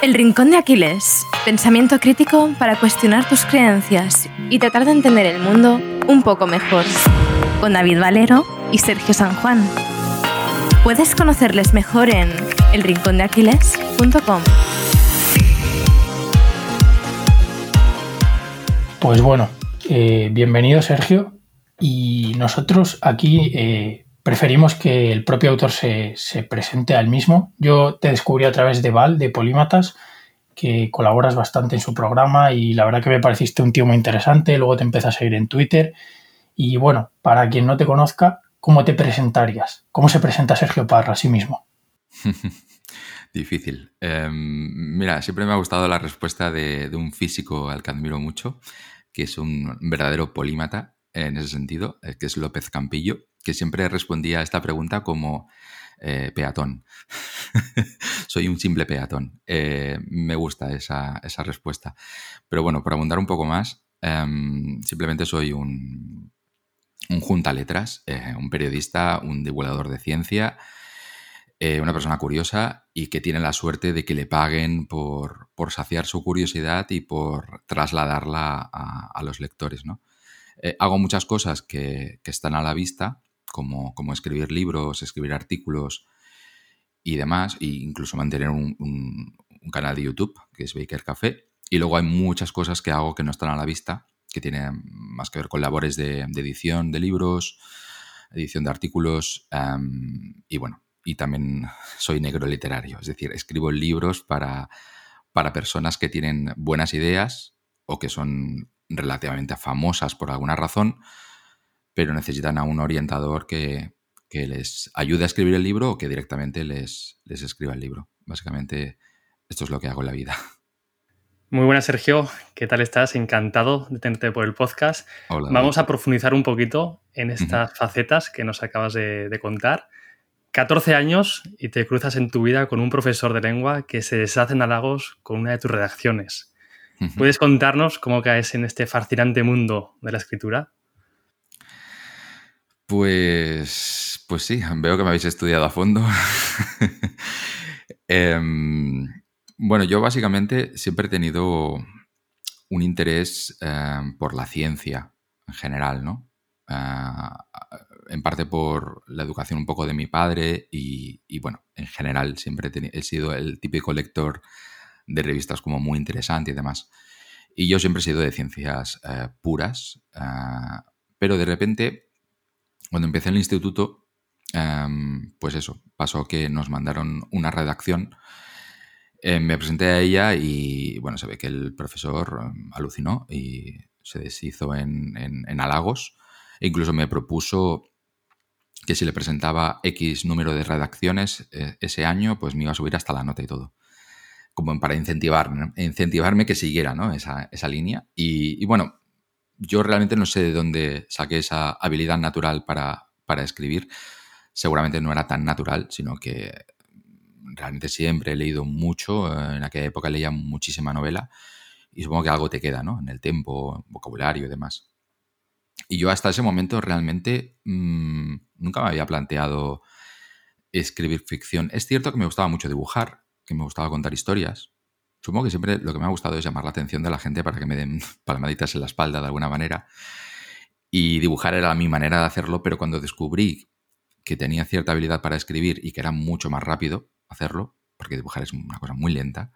El Rincón de Aquiles. Pensamiento crítico para cuestionar tus creencias y tratar de entender el mundo un poco mejor. Con David Valero y Sergio San Juan. Puedes conocerles mejor en elrincondeaquiles.com. Pues bueno, eh, bienvenido Sergio. Y nosotros aquí eh, preferimos que el propio autor se, presente al mismo. Yo te descubrí a través de Val, de Polímatas, que colaboras bastante en su programa y la verdad que me pareciste un tío muy interesante. Luego te empecé a seguir en Twitter. Y bueno, para quien no te conozca, ¿cómo te presentarías? ¿Cómo se presenta Sergio Parra a sí mismo? Difícil. Em, mira, siempre me ha gustado la respuesta de, de, un físico al que admiro mucho, que es un verdadero polímata en ese sentido, eh, que es López Campillo, que siempre respondía a esta pregunta como eh, peatón. Soy un simple peatón. Eh, me gusta esa, respuesta. Pero bueno, para abundar un poco más, em, simplemente soy un, un junta letras, eh, un periodista, un divulgador de ciencia, una persona curiosa y que tiene la suerte de que le paguen por, saciar su curiosidad y por trasladarla a, los lectores. ¿no? hago muchas cosas que, están a la vista como, escribir libros, escribir artículos y demás, e incluso mantener un, canal de YouTube, que es Baker Café. Y luego hay muchas cosas que hago que no están a la vista, que tienen más que ver con labores de, edición de libros, edición de artículos, em, y bueno, y también soy negro literario, es decir, escribo libros para, para personas que tienen buenas ideas o que son relativamente famosas por alguna razón, pero necesitan a un orientador que, les ayude a escribir el libro o que directamente les, les escriba el libro. Básicamente, esto es lo que hago en la vida. Muy buenas, Sergio. ¿Qué tal estás? Encantado de tenerte por el podcast. Vamos a profundizar un poquito en estas facetas que nos acabas de, contar. 14 años y te cruzas en tu vida con un profesor de lengua que se deshace en halagos con una de tus redacciones. ¿Puedes contarnos cómo caes en este fascinante mundo de la escritura? Pues, pues sí, veo que me habéis estudiado a fondo. Em, bueno, yo básicamente siempre he tenido un interés em, por la ciencia en general, ¿no? Ah, en parte por la educación un poco de mi padre y, bueno, en general siempre he, sido el típico lector de revistas como muy interesante y demás. Y yo siempre he sido de ciencias eh, puras, ah, pero de repente cuando empecé en el instituto, em, pues eso, pasó que nos mandaron una redacción. Eh, me presenté a ella y, bueno, se ve que el profesor em, alucinó y se deshizo en, halagos. E incluso me propuso que si le presentaba X número de redacciones eh, ese año, pues me iba a subir hasta la nota y todo. Como para incentivar, incentivarme que siguiera esa, línea. y, bueno, yo realmente no sé de dónde saqué esa habilidad natural para, escribir. Seguramente no era tan natural, sino que realmente siempre he leído mucho. En aquella época leía muchísima novela y supongo que algo te queda, ¿no? En el tiempo, vocabulario y demás. Y yo hasta ese momento realmente mm, nunca me había planteado escribir ficción. Es cierto que me gustaba mucho dibujar, que me gustaba contar historias, Supongo que siempre lo que me ha gustado es llamar la atención de la gente para que me den palmaditas en la espalda de alguna manera. Y dibujar era mi manera de hacerlo, pero cuando descubrí que tenía cierta habilidad para escribir y que era mucho más rápido hacerlo, porque dibujar es una cosa muy lenta,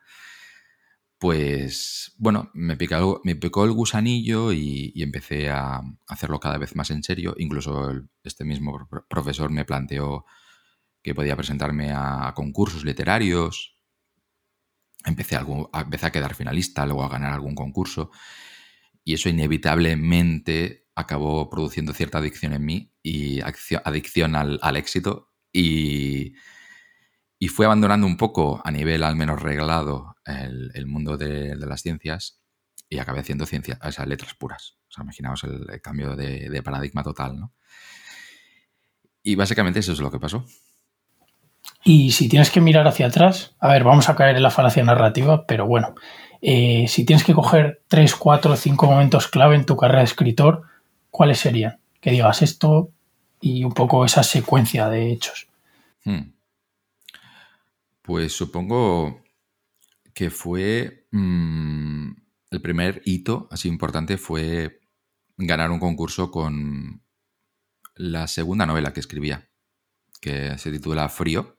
pues bueno, me picó, me picó el gusanillo y, empecé a hacerlo cada vez más en serio. Incluso este mismo profesor me planteó que podía presentarme a concursos literarios empecé, algo, empecé a quedar finalista, luego a ganar algún concurso. Y eso inevitablemente acabó produciendo cierta adicción en mí y adicción al, éxito. Y, y, fue abandonando un poco, a nivel al menos reglado, el, mundo de, las ciencias y acabé haciendo ciencia, esas letras puras. O sea, imaginaos el, cambio de, de, paradigma total, ¿no? Y básicamente eso es lo que pasó. Y si tienes que mirar hacia atrás, a ver, vamos a caer en la falacia narrativa, pero bueno, eh, si tienes que coger tres, cuatro, cinco momentos clave en tu carrera de escritor, ¿cuáles serían? Que digas esto y un poco esa secuencia de hechos. Hmm. Pues supongo que fue mm, el primer hito así importante fue ganar un concurso con la segunda novela que escribía, que se titula Frío,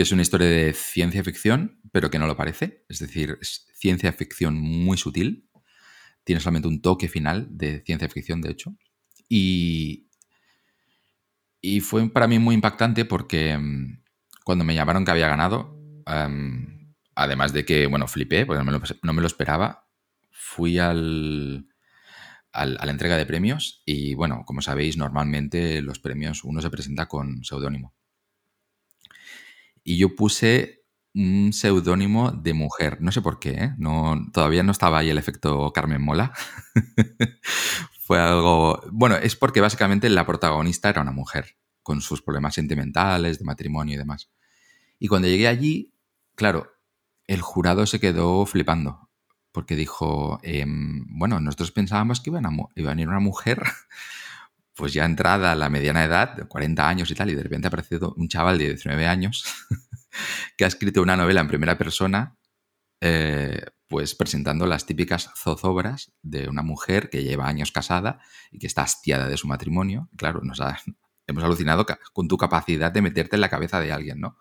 que es una historia de ciencia ficción, pero que no lo parece. Es decir, es ciencia ficción muy sutil. Tiene solamente un toque final de ciencia ficción, de hecho. Y, y fue para mí muy impactante porque mm, cuando me llamaron que había ganado, em, además de que, bueno, flipé, porque no me lo, esperaba, fui al, a la entrega de premios y, bueno, como sabéis, normalmente los premios uno se presenta con seudónimo. Y yo puse un seudónimo de mujer, no sé por qué, ¿eh? no, todavía no estaba ahí el efecto Carmen Mola. Fue algo... Bueno, es porque básicamente la protagonista era una mujer, con sus problemas sentimentales, de matrimonio y demás. Y cuando llegué allí, claro, el jurado se quedó flipando, porque dijo, em, bueno, nosotros pensábamos que iba a, iba a venir una mujer, pues ya entrada a la mediana edad, de 40 años y tal, y de repente ha aparecido un chaval de 19 años que ha escrito una novela en primera persona eh, pues presentando las típicas zozobras de una mujer que lleva años casada y que está hastiada de su matrimonio. Claro, nos hemos alucinado con tu capacidad de meterte en la cabeza de alguien, ¿no?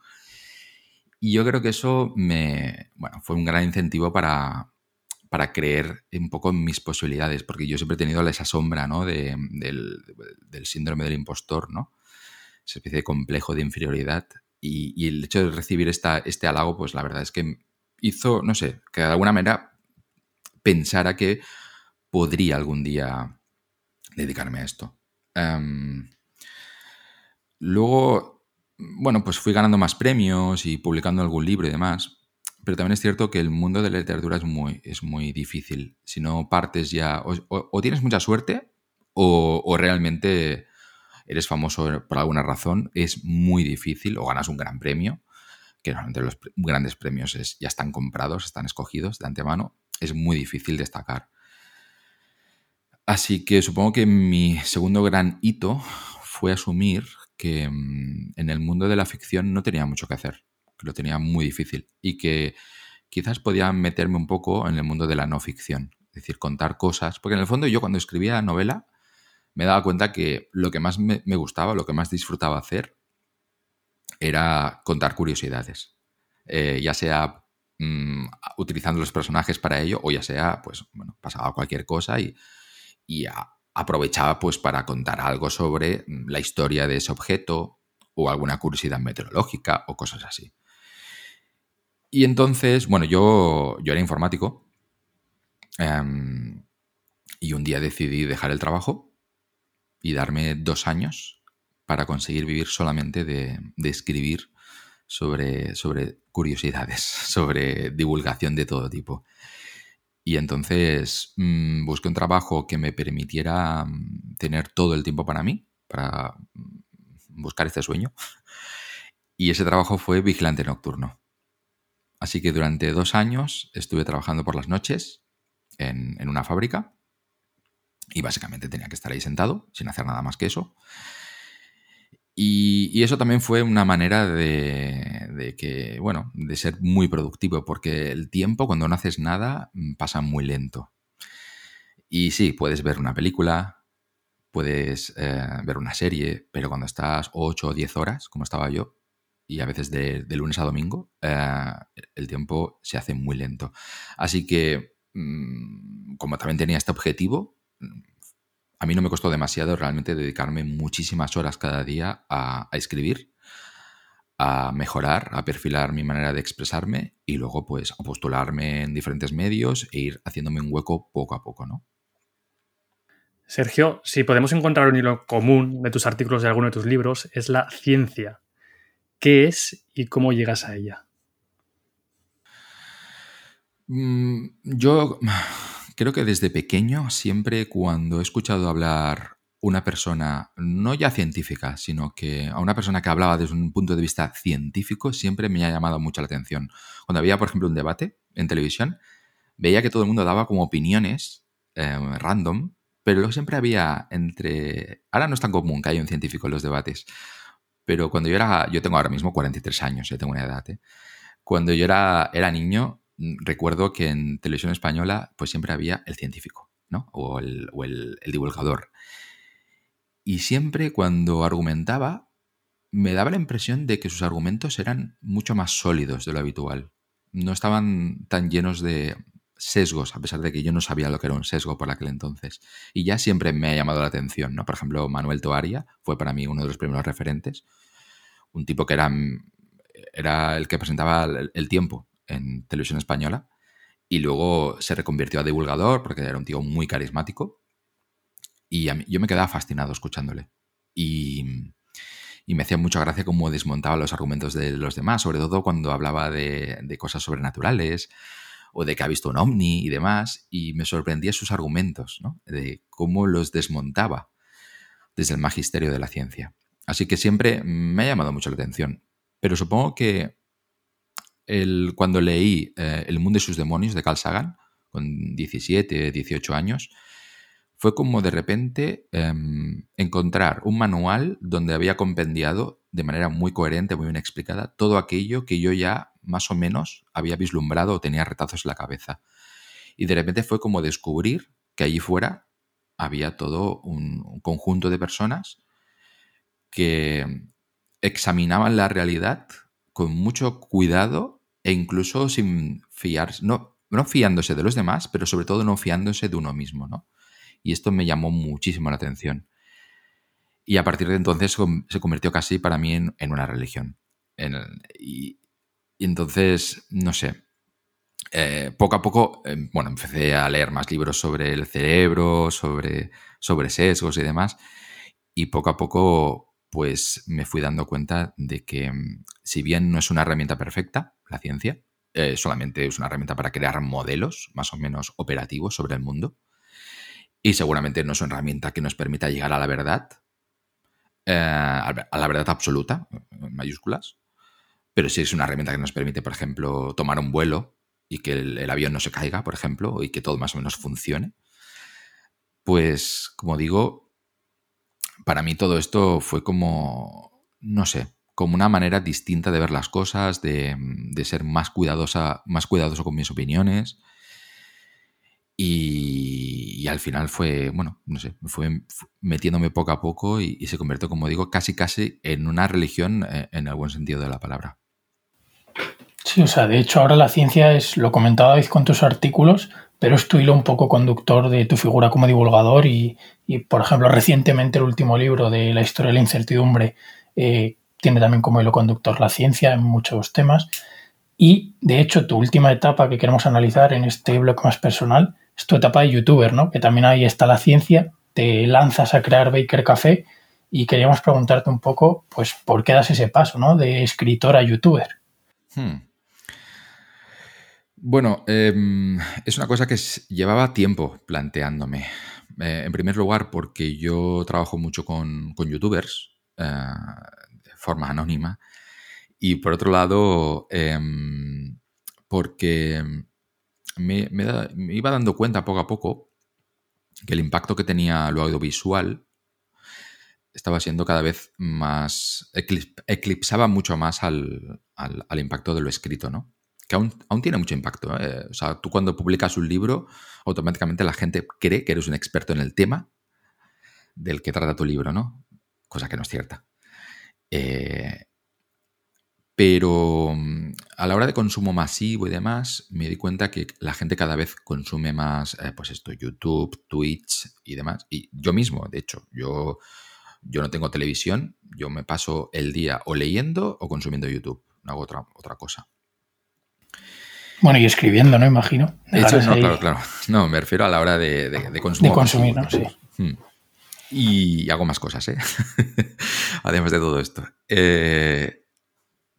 Y yo creo que eso me, bueno, fue un gran incentivo para, para creer un poco en mis posibilidades, porque yo siempre he tenido esa sombra, ¿no? De, del, síndrome del impostor, ¿no? Esa especie de complejo de inferioridad. Y, y, el hecho de recibir esta, este halago, pues la verdad es que hizo, no sé, que de alguna manera pensara que podría algún día dedicarme a esto. Em, luego, bueno, pues fui ganando más premios y publicando algún libro y demás, pero también es cierto que el mundo de la literatura es muy, es muy difícil. Si no partes ya, o, tienes mucha suerte o, realmente eres famoso por alguna razón, es muy difícil, o ganas un gran premio, que normalmente los grandes premios ya están comprados, están escogidos de antemano, es muy difícil destacar. Así que supongo que mi segundo gran hito fue asumir que mm, en el mundo de la ficción no tenía mucho que hacer, que lo tenía muy difícil y que quizás podía meterme un poco en el mundo de la no ficción, es decir, contar cosas, porque en el fondo yo cuando escribía novela me daba cuenta que lo que más me, gustaba, lo que más disfrutaba hacer era contar curiosidades. Eh, ya sea mm, utilizando los personajes para ello o ya sea, pues, bueno, pasaba cualquier cosa y, aprovechaba pues para contar algo sobre la historia de ese objeto o alguna curiosidad meteorológica o cosas así. Y entonces, bueno, yo, yo era informático em, y un día decidí dejar el trabajo y darme dos años para conseguir vivir solamente de, escribir sobre, sobre curiosidades, sobre divulgación de todo tipo. Y entonces mm, busqué un trabajo que me permitiera mm, tener todo el tiempo para mí, para mm, buscar este sueño. Y ese trabajo fue vigilante nocturno. Así que durante dos años estuve trabajando por las noches en, una fábrica y básicamente tenía que estar ahí sentado, sin hacer nada más que eso. Y, eso también fue una manera de, que, bueno, de ser muy productivo, porque el tiempo cuando no haces nada mm, pasa muy lento. Y sí, puedes ver una película, puedes eh, ver una serie, pero cuando estás 8 o 10 horas, como estaba yo, y a veces de, lunes a domingo, eh, el tiempo se hace muy lento. Así que, mm, como también tenía este objetivo, a mí no me costó demasiado realmente dedicarme muchísimas horas cada día a, escribir, a mejorar, a perfilar mi manera de expresarme y luego pues a postularme en diferentes medios e ir haciéndome un hueco poco a poco, ¿no? Sergio, si podemos encontrar un hilo común de tus artículos de alguno de tus libros, es la ciencia. ¿Qué es y cómo llegas a ella? Mm, yo creo que desde pequeño, siempre cuando he escuchado hablar una persona, no ya científica, sino que a una persona que hablaba desde un punto de vista científico, siempre me ha llamado mucho la atención. Cuando había, por ejemplo, un debate en televisión, veía que todo el mundo daba como opiniones eh, random, pero luego siempre había entre... Ahora no es tan común que haya un científico en los debates, pero cuando yo era... Yo tengo ahora mismo 43 años, ya tengo una edad, ¿eh? Cuando yo era, era niño, mm, recuerdo que en televisión española pues siempre había el científico, ¿no? O el, el divulgador. Y siempre cuando argumentaba, me daba la impresión de que sus argumentos eran mucho más sólidos de lo habitual. No estaban tan llenos de sesgos, a pesar de que yo no sabía lo que era un sesgo por aquel entonces. Y ya siempre me ha llamado la atención, ¿no? Por ejemplo, Manuel Toaria fue para mí uno de los primeros referentes. Un tipo que era, era el que presentaba el, tiempo en televisión española y luego se reconvirtió a divulgador porque era un tío muy carismático. Y yo me quedaba fascinado escuchándole. Y, y me hacía mucha gracia cómo desmontaba los argumentos de los demás, sobre todo cuando hablaba de, cosas sobrenaturales o de que ha visto un ovni y demás, y me sorprendía sus argumentos, ¿no? de cómo los desmontaba desde el magisterio de la ciencia. Así que siempre me ha llamado mucho la atención. Pero supongo que cuando leí eh, El mundo y sus demonios de Carl Sagan, con 17, 18 años, fue como de repente em, encontrar un manual donde había compendiado de manera muy coherente, muy bien explicada, todo aquello que yo ya más o menos había vislumbrado o tenía retazos en la cabeza. Y de repente fue como descubrir que allí fuera había todo un, conjunto de personas que examinaban la realidad con mucho cuidado e incluso sin fiarse, no, no fiándose de los demás, pero sobre todo no fiándose de uno mismo, ¿no? Y esto me llamó muchísimo la atención. Y a partir de entonces se convirtió casi para mí en, una religión. y, entonces, no sé, eh, poco a poco, em, bueno, empecé a leer más libros sobre el cerebro, sobre, sobre sesgos y demás. Y poco a poco, pues me fui dando cuenta de que em, si bien no es una herramienta perfecta, la ciencia, eh, solamente es una herramienta para crear modelos más o menos operativos sobre el mundo, y seguramente no es una herramienta que nos permita llegar a la verdad, eh, a la verdad absoluta, en mayúsculas, pero sí es una herramienta que nos permite, por ejemplo, tomar un vuelo y que el, avión no se caiga, por ejemplo, y que todo más o menos funcione. Pues, como digo, para mí todo esto fue como, no sé, como una manera distinta de ver las cosas, de, de ser más, cuidadosa, más cuidadoso con mis opiniones, y, al final fue, bueno, no sé, fue metiéndome poco a poco y, se convirtió, como digo, casi casi en una religión eh, en el buen sentido de la palabra. Sí, o sea, de hecho ahora la ciencia es, lo comentabais con tus artículos, pero es tu hilo un poco conductor de tu figura como divulgador y, por ejemplo, recientemente el último libro de la historia de la incertidumbre eh, tiene también como hilo conductor la ciencia en muchos temas. Y de hecho, tu última etapa que queremos analizar en este bloque más personal es tu etapa de youtuber, ¿no? Que también ahí está la ciencia, te lanzas a crear Baker Café y queríamos preguntarte un poco, pues, ¿por qué das ese paso, ¿no? De escritor a youtuber. Hmm. Bueno, em, es una cosa que llevaba tiempo planteándome. Eh, en primer lugar, porque yo trabajo mucho con, youtubers eh, de forma anónima. Y por otro lado, em, porque me, iba dando cuenta poco a poco que el impacto que tenía lo audiovisual estaba siendo cada vez más. eclipsaba mucho más al, impacto de lo escrito, ¿no? Que aún, tiene mucho impacto. ¿eh? O sea, tú cuando publicas un libro, automáticamente la gente cree que eres un experto en el tema del que trata tu libro, ¿no? Cosa que no es cierta. Eh, pero mm, a la hora de consumo masivo y demás, me di cuenta que la gente cada vez consume más, eh, pues esto, YouTube, Twitch y demás. Y yo mismo, de hecho, yo, yo no tengo televisión, yo me paso el día o leyendo o consumiendo YouTube, no hago otra, otra cosa. Bueno, y escribiendo, ¿no? Imagino. De hecho, no, claro, claro. No, me refiero a la hora de, de, de consumir, ¿no? Sí. Hmm. Y hago más cosas, ¿eh? Además de todo esto. Eh,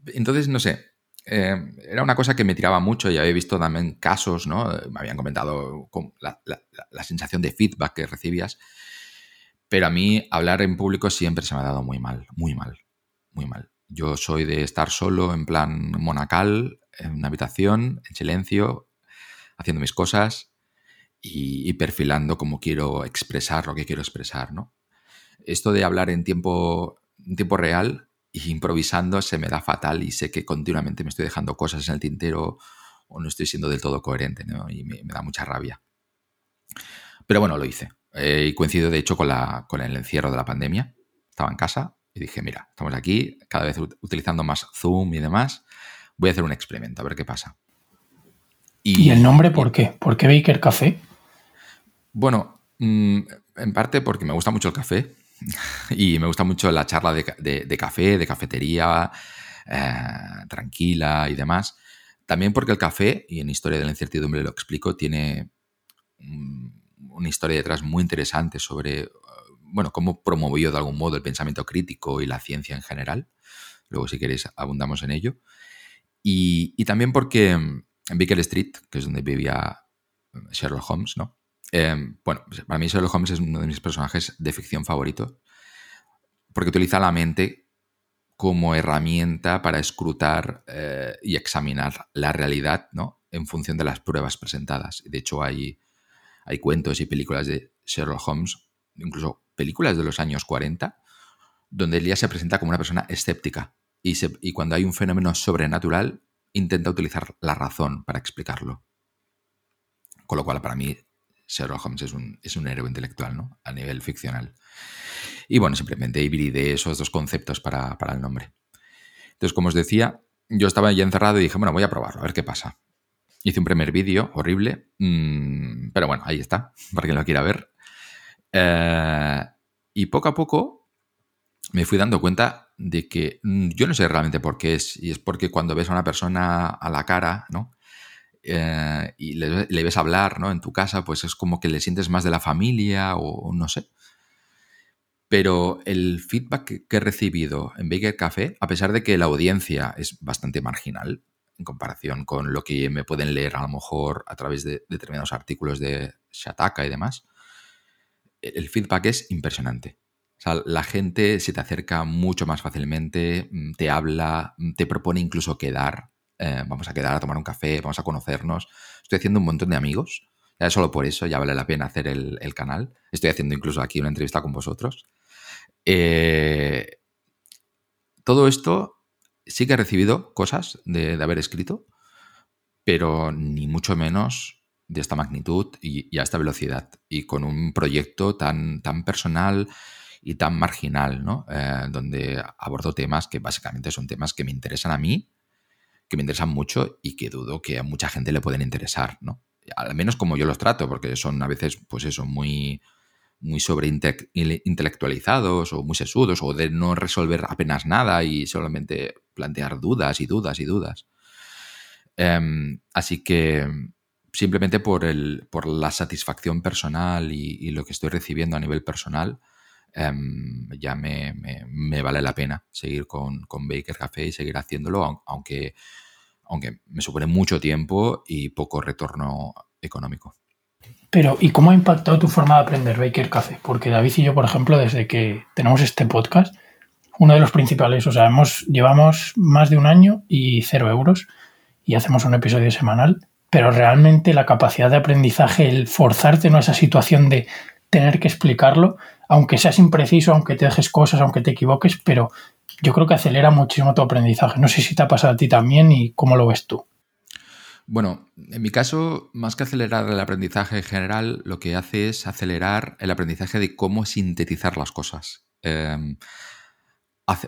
entonces, no sé, eh, era una cosa que me tiraba mucho y había visto también casos, ¿no? Me habían comentado la, la, sensación de feedback que recibías. Pero a mí hablar en público siempre se me ha dado muy mal, muy mal, muy mal. Yo soy de estar solo en plan monacal, en una habitación, en silencio, haciendo mis cosas y, perfilando como quiero expresar lo que quiero expresar, ¿no? Esto de hablar en tiempo, en tiempo real improvisando se me da fatal y sé que continuamente me estoy dejando cosas en el tintero o no estoy siendo del todo coherente, ¿no? Y me, da mucha rabia. Pero bueno, lo hice. Eh, y coincido, de hecho, con, la, con el encierro de la pandemia. Estaba en casa y dije, mira, estamos aquí, cada vez utilizando más Zoom y demás. Voy a hacer un experimento, a ver qué pasa. ¿Y, el nombre por qué? ¿Por qué Baker Café? Bueno, mm, en parte porque me gusta mucho el café y me gusta mucho la charla de, café, de cafetería, eh, tranquila y demás. También porque el café, y en Historia de la Incertidumbre lo explico, tiene una historia detrás muy interesante sobre, bueno, cómo promovió de algún modo el pensamiento crítico y la ciencia en general. Luego, si queréis, abundamos en ello. Y, también porque en Baker Street, que es donde vivía Sherlock Holmes, ¿no? Em, bueno, para mí Sherlock Holmes es uno de mis personajes de ficción favoritos porque utiliza la mente como herramienta para escrutar eh, y examinar la realidad ¿no? en función de las pruebas presentadas. De hecho, hay, hay cuentos y películas de Sherlock Holmes, incluso películas de los años 40, donde él ya se presenta como una persona escéptica y, y cuando hay un fenómeno sobrenatural intenta utilizar la razón para explicarlo. Con lo cual, para mí, Sherlock Holmes es un, es un héroe intelectual, ¿no? A nivel ficcional. Y bueno, simplemente hibridé esos dos conceptos para, el nombre. Entonces, como os decía, yo estaba ya encerrado y dije, bueno, voy a probarlo, a ver qué pasa. Hice un primer vídeo horrible, mm, pero bueno, ahí está, para quien lo quiera ver. Eh, y poco a poco me fui dando cuenta de que mm, yo no sé realmente por qué es, y es porque cuando ves a una persona a la cara, ¿no? Eh, y le, ves hablar ¿no? en tu casa, pues es como que le sientes más de la familia o no sé. Pero el feedback que he recibido en Baker Café, a pesar de que la audiencia es bastante marginal en comparación con lo que me pueden leer a lo mejor a través de determinados artículos de Shataka y demás, el feedback es impresionante. La gente se te acerca mucho más fácilmente, mm, te habla, mm, te propone incluso quedar eh, vamos a quedar a tomar un café, vamos a conocernos. Estoy haciendo un montón de amigos. Ya solo por eso ya vale la pena hacer el, canal. Estoy haciendo incluso aquí una entrevista con vosotros. Eh, todo esto sí que he recibido cosas de, haber escrito, pero ni mucho menos de esta magnitud y, a esta velocidad. Y con un proyecto tan, tan personal y tan marginal, ¿no? Eh, donde abordo temas que básicamente son temas que me interesan a mí que me interesan mucho y que dudo que a mucha gente le pueden interesar, ¿no? Al menos como yo los trato, porque son a veces, pues eso, muy, muy intelectualizados o muy sesudos o de no resolver apenas nada y solamente plantear dudas y dudas y dudas. Em, así que simplemente por, el, por la satisfacción personal y, lo que estoy recibiendo a nivel personal, em, ya me, vale la pena seguir con, Baker Café y seguir haciéndolo, aunque aunque me supone mucho tiempo y poco retorno económico. Pero, ¿y cómo ha impactado tu forma de aprender Baker Café? Porque David y yo, por ejemplo, desde que tenemos este podcast, uno de los principales, o sea, hemos, llevamos más de un año y cero euros y hacemos un episodio semanal, pero realmente la capacidad de aprendizaje, el forzarte en esa situación de tener que explicarlo, aunque seas impreciso, aunque te dejes cosas, aunque te equivoques, pero yo creo que acelera muchísimo tu aprendizaje. No sé si te ha pasado a ti también y cómo lo ves tú. Bueno, en mi caso, más que acelerar el aprendizaje en general, lo que hace es acelerar el aprendizaje de cómo sintetizar las cosas. Em,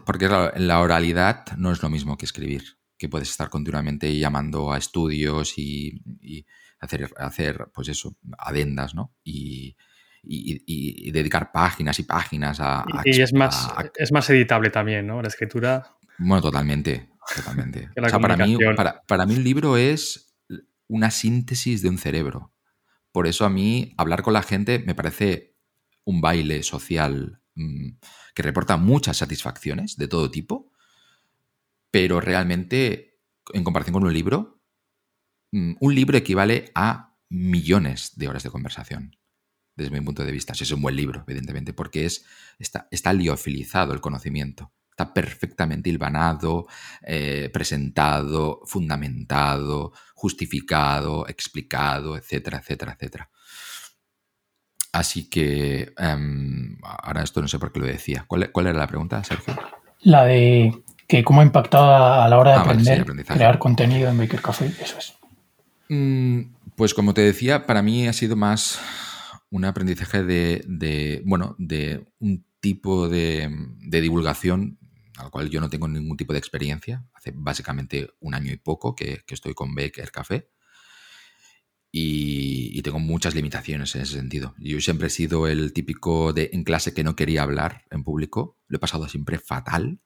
porque en la oralidad no es lo mismo que escribir, que puedes estar continuamente llamando a estudios y, hacer, hacer, pues eso, adendas, ¿no? Y, y, dedicar páginas y páginas a... y es más, es más editable también, ¿no? La escritura... Bueno, totalmente, totalmente. o sea, para mí, para, mí un libro es una síntesis de un cerebro. Por eso a mí hablar con la gente me parece un baile social mm, que reporta muchas satisfacciones de todo tipo, pero realmente, en comparación con un libro, mm, un libro equivale a millones de horas de conversación desde mi punto de vista. Si es un buen libro, evidentemente, porque es, está, está liofilizado el conocimiento. Está perfectamente hilvanado, eh, presentado, fundamentado, justificado, explicado, etcétera, etcétera, etcétera. Así que em, ahora esto no sé por qué lo decía. ¿Cuál, era la pregunta, Sergio? La de que cómo ha impactado a la hora de ah, aprender, crear contenido en Baker Café, eso es. Mm, pues como te decía, para mí ha sido más un aprendizaje de, bueno, de un tipo de, divulgación al cual yo no tengo ningún tipo de experiencia. Hace básicamente un año y poco que, estoy con Baker Café y, tengo muchas limitaciones en ese sentido. Yo siempre he sido el típico de en clase que no quería hablar en público. Lo he pasado siempre fatal.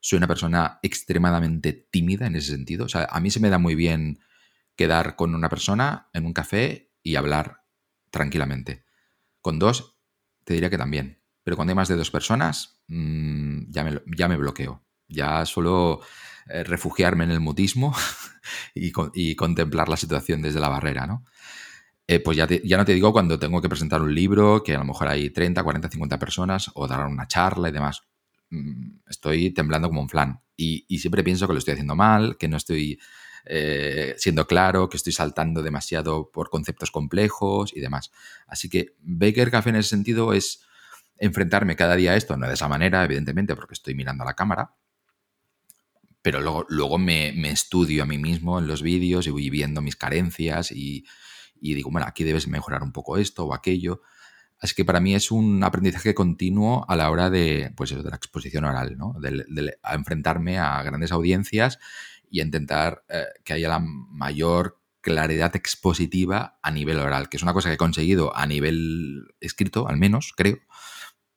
Soy una persona extremadamente tímida en ese sentido. O sea, a mí se me da muy bien quedar con una persona en un café y hablar tranquilamente. Con dos, te diría que también. Pero cuando hay más de dos personas, mm, ya, me, ya me bloqueo. Ya suelo eh, refugiarme en el mutismo y, contemplar la situación desde la barrera, ¿no? Eh, pues ya, ya, no te digo cuando tengo que presentar un libro, que a lo mejor hay 30, 40, 50 personas, o dar una charla y demás. Mm, estoy temblando como un flan. Y, y siempre pienso que lo estoy haciendo mal, que no estoy eh, siendo claro, que estoy saltando demasiado por conceptos complejos y demás. Así que Baker Café en ese sentido es enfrentarme cada día a esto, no de esa manera, evidentemente, porque estoy mirando a la cámara, pero luego, luego me, estudio a mí mismo en los vídeos y voy viendo mis carencias y, digo, bueno, aquí debes mejorar un poco esto o aquello. Así que para mí es un aprendizaje continuo a la hora de, pues de la exposición oral, ¿no? de enfrentarme a grandes audiencias y intentar eh, que haya la mayor claridad expositiva a nivel oral, que es una cosa que he conseguido a nivel escrito, al menos, creo,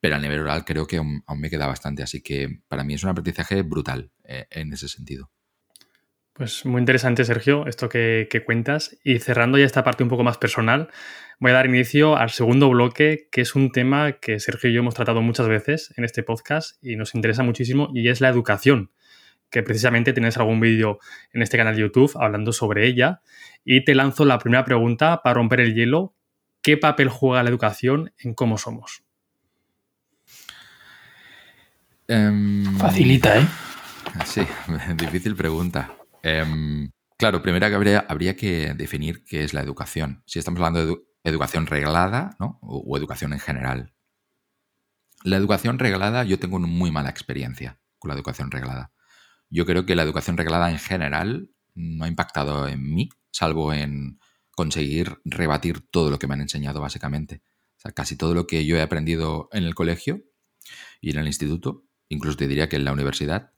pero a nivel oral creo que aún, me queda bastante, así que para mí es un aprendizaje brutal eh, en ese sentido. Pues muy interesante, Sergio, esto que, que, cuentas. Y cerrando ya esta parte un poco más personal, voy a dar inicio al segundo bloque, que es un tema que Sergio y yo hemos tratado muchas veces en este podcast y nos interesa muchísimo, y es la educación que precisamente tienes algún vídeo en este canal de YouTube hablando sobre ella. Y te lanzo la primera pregunta para romper el hielo. ¿Qué papel juega la educación en cómo somos? Em, Facilita, ¿eh? Sí, difícil pregunta. Em, claro, primero que habría, habría, que definir qué es la educación. Si estamos hablando de educación reglada ¿no? o educación en general. La educación reglada, yo tengo una muy mala experiencia con la educación reglada. Yo creo que la educación reglada en general no ha impactado en mí, salvo en conseguir rebatir todo lo que me han enseñado, básicamente. O sea, casi todo lo que yo he aprendido en el colegio y en el instituto, incluso te diría que en la universidad,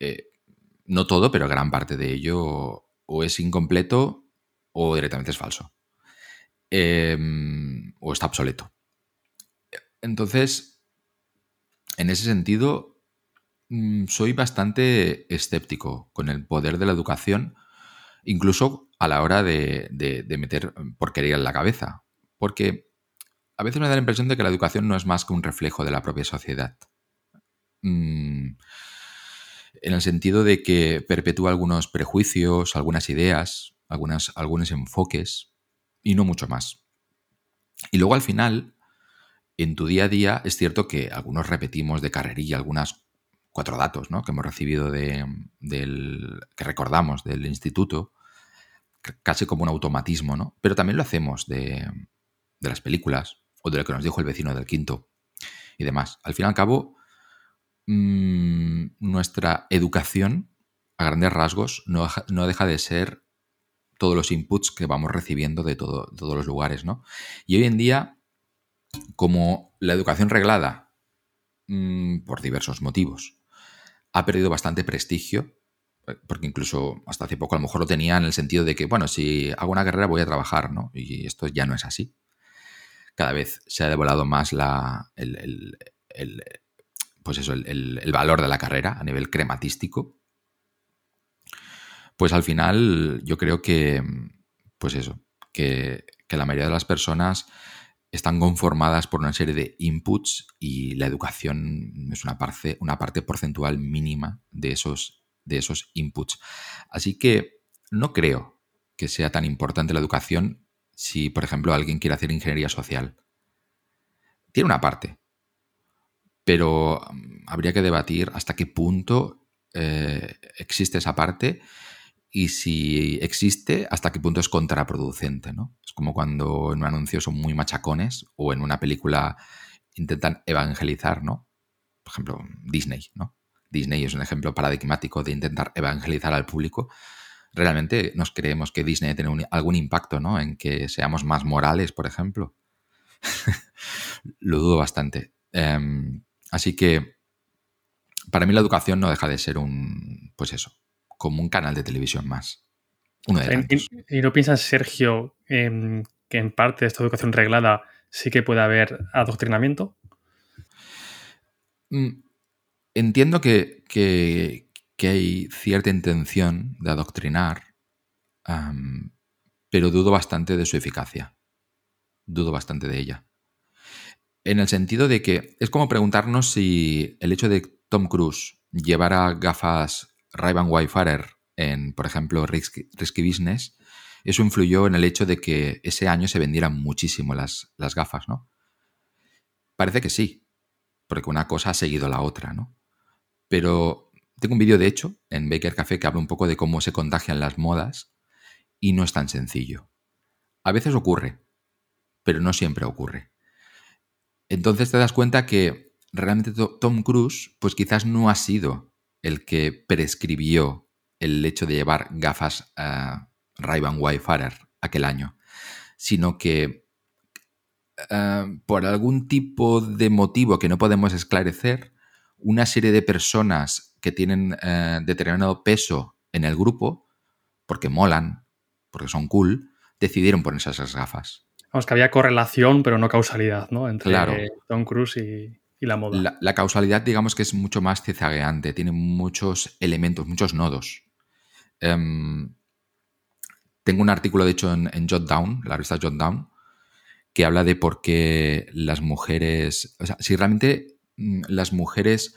eh, no todo, pero gran parte de ello o es incompleto o directamente es falso. Em, o está obsoleto. Entonces, en ese sentido, soy bastante escéptico con el poder de la educación, incluso a la hora de, meter porquería en la cabeza. Porque a veces me da la impresión de que la educación no es más que un reflejo de la propia sociedad. Mm, en el sentido de que perpetúa algunos prejuicios, algunas ideas, algunos enfoques y no mucho más. Y luego al final, en tu día a día, es cierto que algunos repetimos de carrerilla algunas cuatro datos ¿no? que hemos recibido de, del, que recordamos del instituto, casi como un automatismo, ¿no? Pero también lo hacemos de, las películas o de lo que nos dijo el vecino del quinto y demás. Al fin y al cabo, mm, nuestra educación, a grandes rasgos, no, no, deja de ser todos los inputs que vamos recibiendo de, todo, todos los lugares, ¿no? Y hoy en día, como la educación reglada, mm, por diversos motivos, ha perdido bastante prestigio, eh, porque incluso hasta hace poco a lo mejor lo tenía en el sentido de que, bueno, si hago una carrera voy a trabajar, ¿no? Y esto ya no es así. Cada vez se ha devolado más la, el, pues eso, el, valor de la carrera a nivel crematístico. Pues al final yo creo que, pues eso, que, que la mayoría de las personas están conformadas por una serie de inputs y la educación es una parte, una parte porcentual mínima de esos, de esos inputs. Así que no creo que sea tan importante la educación si, por ejemplo, alguien quiere hacer ingeniería social. Tiene una parte, pero mm, habría que debatir hasta qué punto eh, existe esa parte y si existe, hasta qué punto es contraproducente, ¿no? Es como cuando en un anuncio son muy machacones o en una película intentan evangelizar, ¿no? Por ejemplo, Disney, ¿no? Disney es un ejemplo paradigmático de intentar evangelizar al público, realmente nos creemos que Disney tiene algún impacto ¿no? en que seamos más morales, por ejemplo. Lo dudo bastante. Em, así que para mí la educación no deja de ser un, pues eso, como un canal de televisión más. Uno de ¿Y, no piensas, Sergio, em, que en parte de esta educación reglada sí que puede haber adoctrinamiento? Mm, entiendo que, hay cierta intención de adoctrinar, pero dudo bastante de su eficacia. Dudo bastante de ella. En el sentido de que es como preguntarnos si el hecho de Tom Cruise llevara gafas Ray-Ban Wayfarer en, por ejemplo, Risky, Business, eso influyó en el hecho de que ese año se vendieran muchísimo las, las gafas, ¿no? Parece que sí, porque una cosa ha seguido la otra, ¿no? Pero tengo un vídeo, de hecho, en Baker Café que habla un poco de cómo se contagian las modas y no es tan sencillo. A veces ocurre, pero no siempre ocurre. Entonces te das cuenta que realmente Tom Cruise, pues quizás no ha sido el que prescribió el hecho de llevar gafas uh, Ray-Ban Wayfarer aquel año, sino que eh, por algún tipo de motivo que no podemos esclarecer, una serie de personas que tienen eh, determinado peso en el grupo, porque molan, porque son cool, decidieron ponerse esas gafas. Vamos, que había correlación, pero no causalidad, ¿no? Entre Tom Cruise y, la moda. La, causalidad, digamos que es mucho más cizagueante, tiene muchos elementos, muchos nodos. Em, tengo un artículo, de hecho, en, en Jotdown, la revista Jotdown, que habla de por qué las mujeres, o sea, si realmente Mm, las mujeres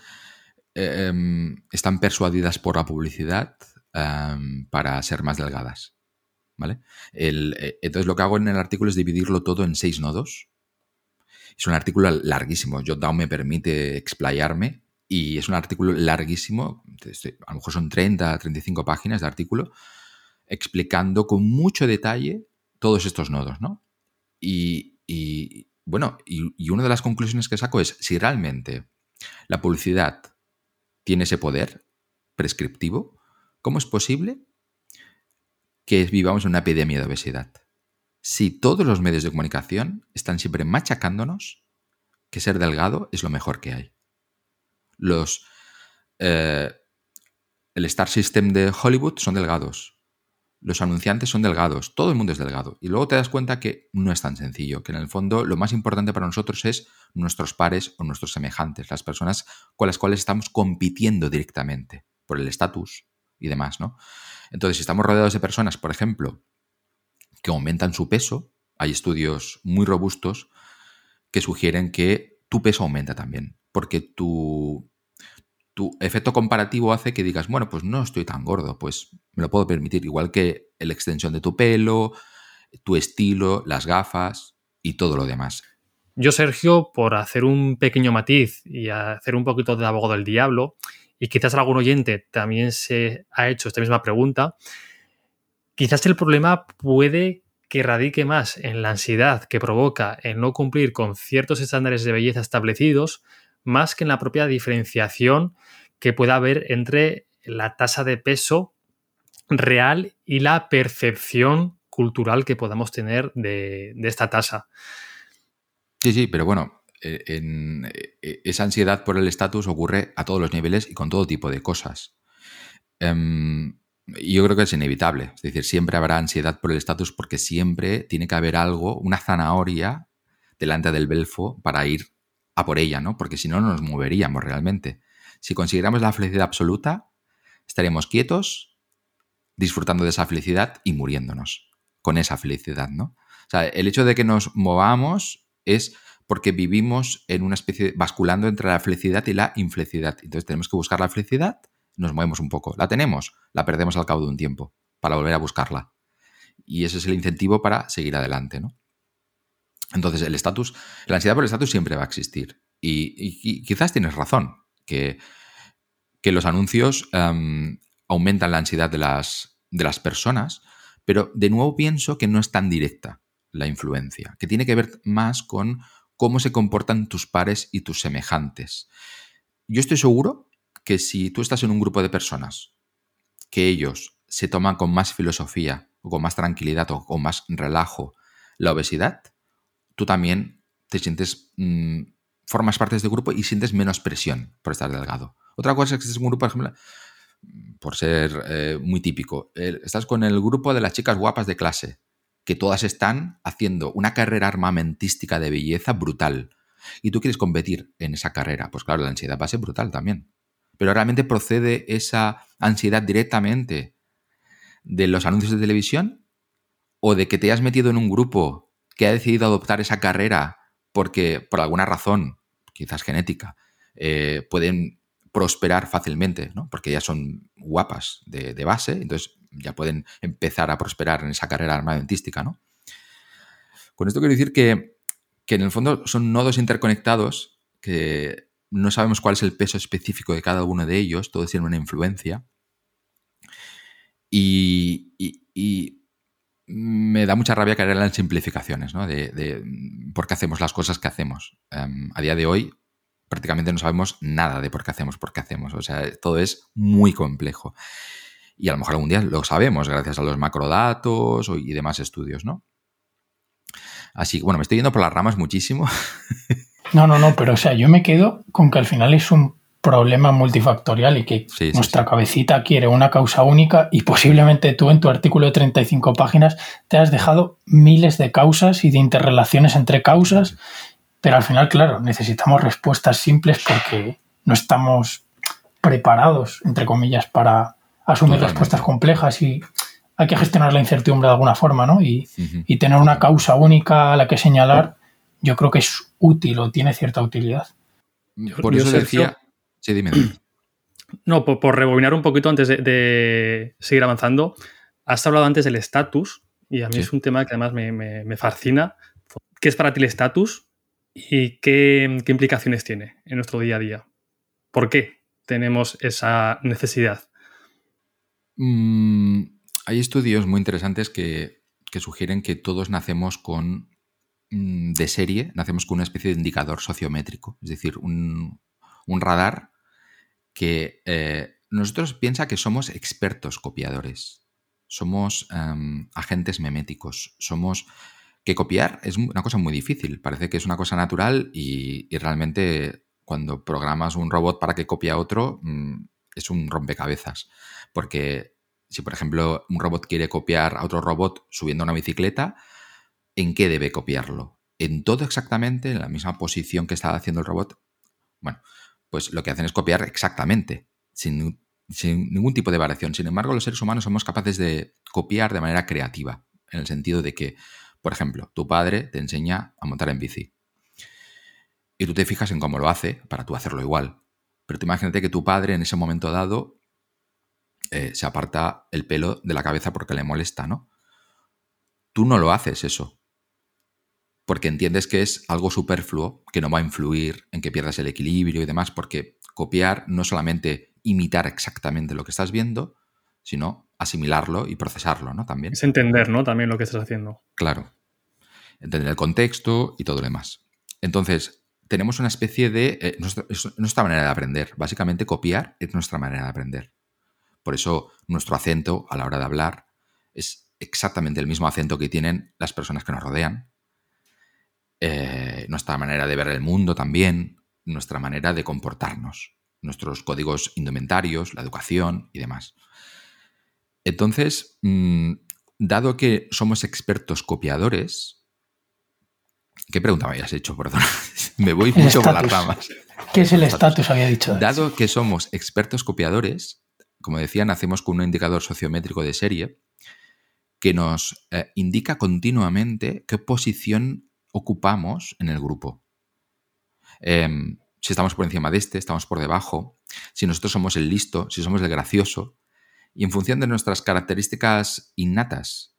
em, están persuadidas por la publicidad em, para ser más delgadas. ¿Vale? Eh, entonces lo que hago en el artículo es dividirlo todo en seis nodos. Es un artículo larguísimo. Jotdown me permite explayarme y es un artículo larguísimo. A lo mejor son 30, 35 páginas de artículo explicando con mucho detalle todos estos nodos, ¿no? y, bueno, y, una de las conclusiones que saco es si realmente la publicidad tiene ese poder prescriptivo, ¿cómo es posible que vivamos en una epidemia de obesidad? Si todos los medios de comunicación están siempre machacándonos que ser delgado es lo mejor que hay. Los. Eh, el Star System de Hollywood son delgados los anunciantes son delgados, todo el mundo es delgado. Y luego te das cuenta que no es tan sencillo, que en el fondo lo más importante para nosotros es nuestros pares o nuestros semejantes, las personas con las cuales estamos compitiendo directamente por el estatus y demás, ¿no? Entonces, si estamos rodeados de personas, por ejemplo, que aumentan su peso, hay estudios muy robustos que sugieren que tu peso aumenta también, porque tu, tu efecto comparativo hace que digas, bueno, pues no estoy tan gordo, pues me lo puedo permitir, igual que la extensión de tu pelo, tu estilo, las gafas y todo lo demás. Yo, Sergio, por hacer un pequeño matiz y hacer un poquito de abogado del diablo, y quizás algún oyente también se ha hecho esta misma pregunta, quizás el problema puede que radique más en la ansiedad que provoca el no cumplir con ciertos estándares de belleza establecidos, más que en la propia diferenciación que pueda haber entre la tasa de peso real y la percepción cultural que podamos tener de, esta tasa. Sí, sí, pero bueno, eh, eh, esa ansiedad por el estatus ocurre a todos los niveles y con todo tipo de cosas. Em, yo creo que es inevitable. Es decir, siempre habrá ansiedad por el estatus porque siempre tiene que haber algo, una zanahoria delante del belfo para ir a por ella, ¿no? Porque si no, no nos moveríamos realmente. Si consiguiéramos la felicidad absoluta, estaríamos quietos, disfrutando de esa felicidad y muriéndonos con esa felicidad, ¿no? O sea, el hecho de que nos movamos es porque vivimos en una especie de, basculando entre la felicidad y la infelicidad. Entonces tenemos que buscar la felicidad, nos movemos un poco. La tenemos, la perdemos al cabo de un tiempo para volver a buscarla. Y ese es el incentivo para seguir adelante, ¿no? Entonces, el estatus, la ansiedad por el estatus siempre va a existir. Y, quizás tienes razón, que, que los anuncios em, aumentan la ansiedad de las, de las personas, pero de nuevo pienso que no es tan directa la influencia, que tiene que ver más con cómo se comportan tus pares y tus semejantes. Yo estoy seguro que si tú estás en un grupo de personas que ellos se toman con más filosofía o con más tranquilidad o con más relajo la obesidad, tú también te sientes, mm, formas parte de este grupo y sientes menos presión por estar delgado. Otra cosa es que en un grupo, por ejemplo, por ser eh, muy típico, estás con el grupo de las chicas guapas de clase, que todas están haciendo una carrera armamentística de belleza brutal. Y tú quieres competir en esa carrera, pues claro, la ansiedad va a ser brutal también. Pero realmente procede esa ansiedad directamente de los anuncios de televisión o de que te has metido en un grupo que ha decidido adoptar esa carrera porque por alguna razón, quizás genética, eh, pueden prosperar fácilmente, ¿no? porque ya son guapas de, base, entonces ya pueden empezar a prosperar en esa carrera armamentística. ¿no? Con esto quiero decir que, que en el fondo son nodos interconectados que no sabemos cuál es el peso específico de cada uno de ellos, todos tienen una influencia. Y, me da mucha rabia caer en las simplificaciones, ¿no? De, por qué hacemos las cosas que hacemos. Em, a día de hoy prácticamente no sabemos nada de por qué hacemos, por qué hacemos. O sea, todo es muy complejo. Y a lo mejor algún día lo sabemos gracias a los macrodatos y demás estudios, ¿no? Así que, bueno, me estoy yendo por las ramas muchísimo. No, no, no, pero o sea, yo me quedo con que al final es un problema multifactorial y que nuestra cabecita quiere una causa única y posiblemente tú en tu artículo de 35 páginas te has dejado miles de causas y de interrelaciones entre causas, pero al final, claro, necesitamos respuestas simples porque no estamos preparados, entre comillas, para asumir respuestas complejas y hay que gestionar la incertidumbre de alguna forma, ¿no? Y, y tener una causa única a la que señalar, yo creo que es útil o tiene cierta utilidad. Por eso decía... Sí, dime. No, por, rebobinar un poquito antes de, seguir avanzando, has hablado antes del estatus y a mí es un tema que además me, fascina. ¿Qué es para ti el estatus y qué, implicaciones tiene en nuestro día a día? ¿Por qué tenemos esa necesidad? Mm, hay estudios muy interesantes que, que, sugieren que todos nacemos con de serie, nacemos con una especie de indicador sociométrico, es decir, un, un radar que eh, nosotros piensa que somos expertos copiadores, somos em, agentes meméticos, somos que copiar es una cosa muy difícil, parece que es una cosa natural y, realmente cuando programas un robot para que copie a otro mm, es un rompecabezas, porque si por ejemplo un robot quiere copiar a otro robot subiendo una bicicleta, ¿en qué debe copiarlo? ¿En todo exactamente? ¿En la misma posición que estaba haciendo el robot? Bueno, pues lo que hacen es copiar exactamente, sin, ningún tipo de variación. Sin embargo, los seres humanos somos capaces de copiar de manera creativa, en el sentido de que, por ejemplo, tu padre te enseña a montar en bici. Y tú te fijas en cómo lo hace para tú hacerlo igual. Pero tú imagínate que tu padre en ese momento dado eh, se aparta el pelo de la cabeza porque le molesta, ¿no? Tú no lo haces eso porque entiendes que es algo superfluo, que no va a influir en que pierdas el equilibrio y demás, porque copiar no solamente imitar exactamente lo que estás viendo, sino asimilarlo y procesarlo, ¿no? También. Es entender, ¿no? También lo que estás haciendo. Claro. Entender el contexto y todo lo demás. Entonces, tenemos una especie de... Eh, nuestra manera de aprender. Básicamente, copiar es nuestra manera de aprender. Por eso, nuestro acento a la hora de hablar es exactamente el mismo acento que tienen las personas que nos rodean eh, nuestra manera de ver el mundo también, nuestra manera de comportarnos, nuestros códigos indumentarios, la educación y demás. Entonces, mm, dado que somos expertos copiadores, ¿qué pregunta me habías hecho? Perdón, me voy mucho por las ramas. ¿Qué es el estatus? Había dicho. Dado que somos expertos copiadores, como decía, nacemos con un indicador sociométrico de serie que nos eh, indica continuamente qué posición ocupamos en el grupo. Em, si estamos por encima de este, estamos por debajo, si nosotros somos el listo, si somos el gracioso, y en función de nuestras características innatas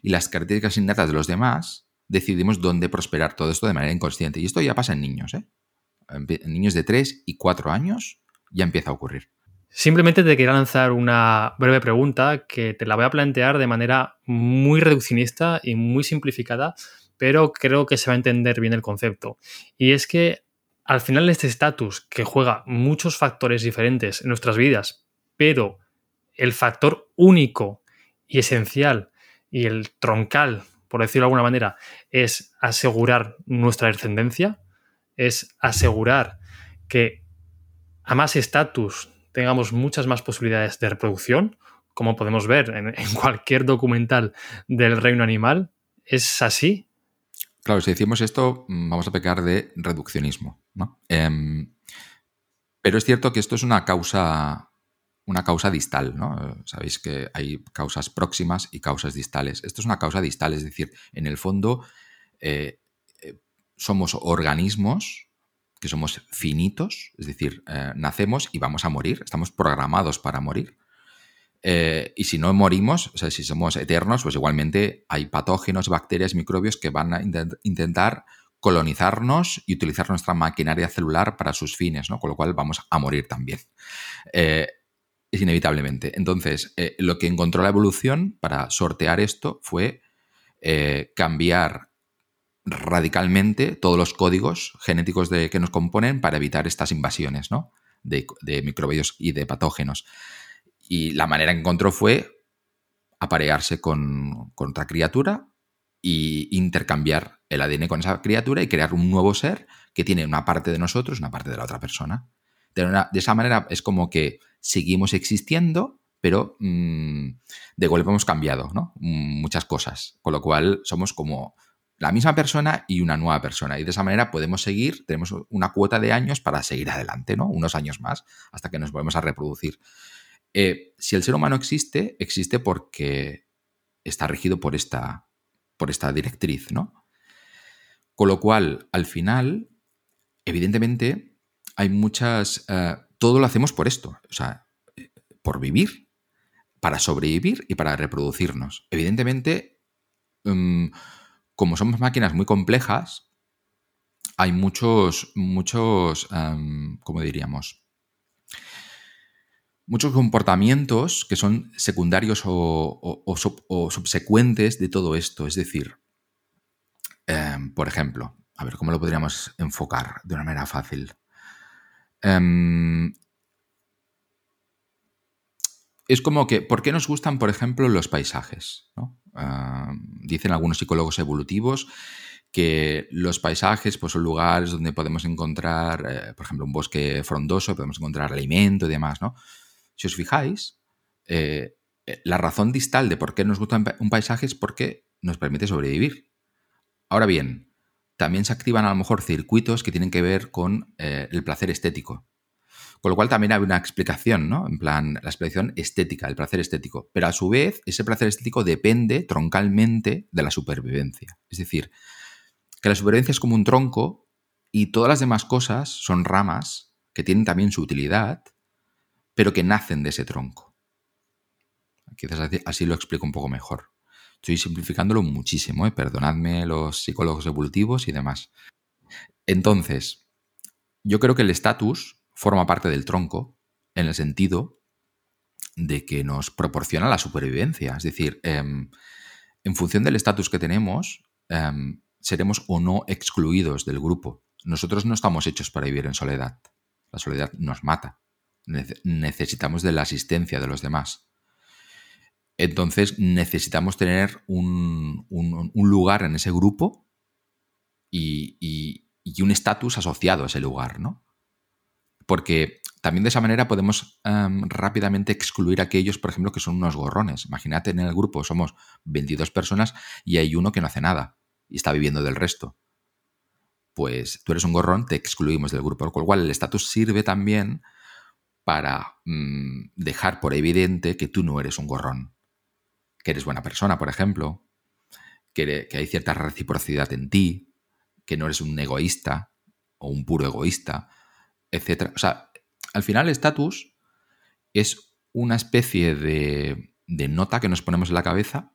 y las características innatas de los demás, decidimos dónde prosperar todo esto de manera inconsciente. Y esto ya pasa en niños, ¿eh? En niños de 3 y 4 años ya empieza a ocurrir. Simplemente te quería lanzar una breve pregunta que te la voy a plantear de manera muy reduccionista y muy simplificada pero creo que se va a entender bien el concepto. Y es que al final este estatus que juega muchos factores diferentes en nuestras vidas, pero el factor único y esencial y el troncal, por decirlo de alguna manera, es asegurar nuestra descendencia, es asegurar que a más estatus tengamos muchas más posibilidades de reproducción, como podemos ver en, cualquier documental del reino animal. ¿Es así? Claro, si decimos esto, mm, vamos a pecar de reduccionismo. ¿no? Em, pero es cierto que esto es una causa, una causa distal, ¿no? Sabéis que hay causas próximas y causas distales. Esto es una causa distal, es decir, en el fondo eh, eh, somos organismos que somos finitos, es decir, eh, nacemos y vamos a morir, estamos programados para morir. Eh, y si no morimos, o sea, si somos eternos, pues igualmente hay patógenos, bacterias, microbios que van a intentar colonizarnos y utilizar nuestra maquinaria celular para sus fines, ¿no? Con lo cual vamos a morir también. Eh, es inevitablemente. Entonces, lo que encontró la evolución para sortear esto fue cambiar radicalmente todos los códigos genéticos de, que nos componen para evitar estas invasiones ¿no? de, microbios y de patógenos. Y la manera que encontró fue aparearse con, otra criatura e intercambiar el ADN con esa criatura y crear un nuevo ser que tiene una parte de nosotros, una parte de la otra persona. De, esa manera es como que seguimos existiendo, pero mm, de golpe hemos cambiado ¿no? muchas cosas. Con lo cual somos como la misma persona y una nueva persona. Y de esa manera podemos seguir, tenemos una cuota de años para seguir adelante, ¿no? Unos años más, hasta que nos volvemos a reproducir. Eh, si el ser humano existe, existe porque está regido por esta, directriz, ¿no? Con lo cual, al final, evidentemente, hay muchas... Eh, todo lo hacemos por esto, o sea, por vivir, para sobrevivir y para reproducirnos. Evidentemente, mm, como somos máquinas muy complejas, hay muchos, muchos, em, ¿cómo diríamos? Muchos comportamientos que son secundarios o, subsecuentes de todo esto. Es decir, em, por ejemplo, a ver, ¿cómo lo podríamos enfocar de una manera fácil? Em, es como que, ¿por qué nos gustan, por ejemplo, los paisajes? Ah, dicen algunos psicólogos evolutivos que los paisajes pues, son lugares donde podemos encontrar, eh, por ejemplo, un bosque frondoso, podemos encontrar alimento y demás, ¿no? Si os fijáis, eh, eh, la razón distal de por qué nos gusta un paisaje es porque nos permite sobrevivir. Ahora bien, también se activan a lo mejor circuitos que tienen que ver con el placer estético. Con lo cual también hay una explicación, ¿no? En plan, la explicación estética, el placer estético. Pero a su vez, ese placer estético depende troncalmente de la supervivencia. Es decir, que la supervivencia es como un tronco y todas las demás cosas son ramas que tienen también su utilidad, pero que nacen de ese tronco. Quizás así lo explico un poco mejor. Estoy simplificándolo muchísimo, ¿eh? perdonadme los psicólogos evolutivos y demás. Entonces, yo creo que el estatus forma parte del tronco en el sentido de que nos proporciona la supervivencia. Es decir, em, en función del estatus que tenemos, em, seremos o no excluidos del grupo. Nosotros no estamos hechos para vivir en soledad. La soledad nos mata. Necesitamos de la asistencia de los demás. Entonces necesitamos tener un, lugar en ese grupo y, y un estatus asociado a ese lugar, ¿no? porque también de esa manera podemos em, rápidamente excluir a aquellos, por ejemplo, que son unos gorrones. Imagínate en el grupo somos 22 personas y hay uno que no hace nada y está viviendo del resto. Pues tú eres un gorrón, te excluimos del grupo, con lo cual el estatus sirve también para mm, dejar por evidente que tú no eres un gorrón, que eres buena persona, por ejemplo, que hay cierta reciprocidad en ti, que no eres un egoísta o un puro egoísta, etcétera. O sea, al final el estatus es una especie de, nota que nos ponemos en la cabeza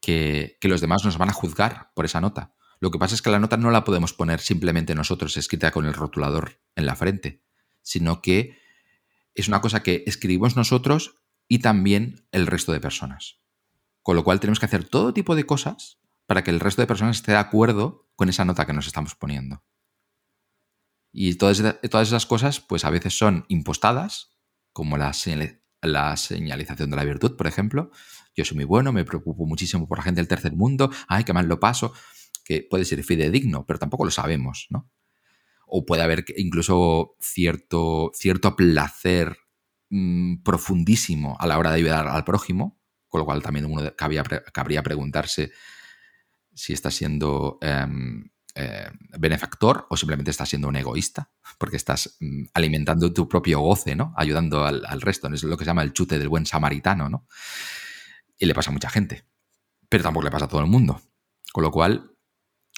que, los demás nos van a juzgar por esa nota. Lo que pasa es que la nota no la podemos poner simplemente nosotros escrita con el rotulador en la frente, sino que es una cosa que escribimos nosotros y también el resto de personas. Con lo cual tenemos que hacer todo tipo de cosas para que el resto de personas esté de acuerdo con esa nota que nos estamos poniendo. Y todas, todas esas cosas, pues a veces son impostadas, como la, la señalización de la virtud, por ejemplo. Yo soy muy bueno, me preocupo muchísimo por la gente del tercer mundo, ay, qué mal lo paso, que puede ser fidedigno, pero tampoco lo sabemos, ¿no? O puede haber incluso cierto, cierto placer mm, profundísimo a la hora de ayudar al prójimo, con lo cual también uno cabría, preguntarse si está siendo em, eh, benefactor o simplemente estás siendo un egoísta, porque estás mm, alimentando tu propio goce, ¿no? Ayudando al, resto. Es lo que se llama el chute del buen samaritano, ¿no? Y le pasa a mucha gente, pero tampoco le pasa a todo el mundo. Con lo cual,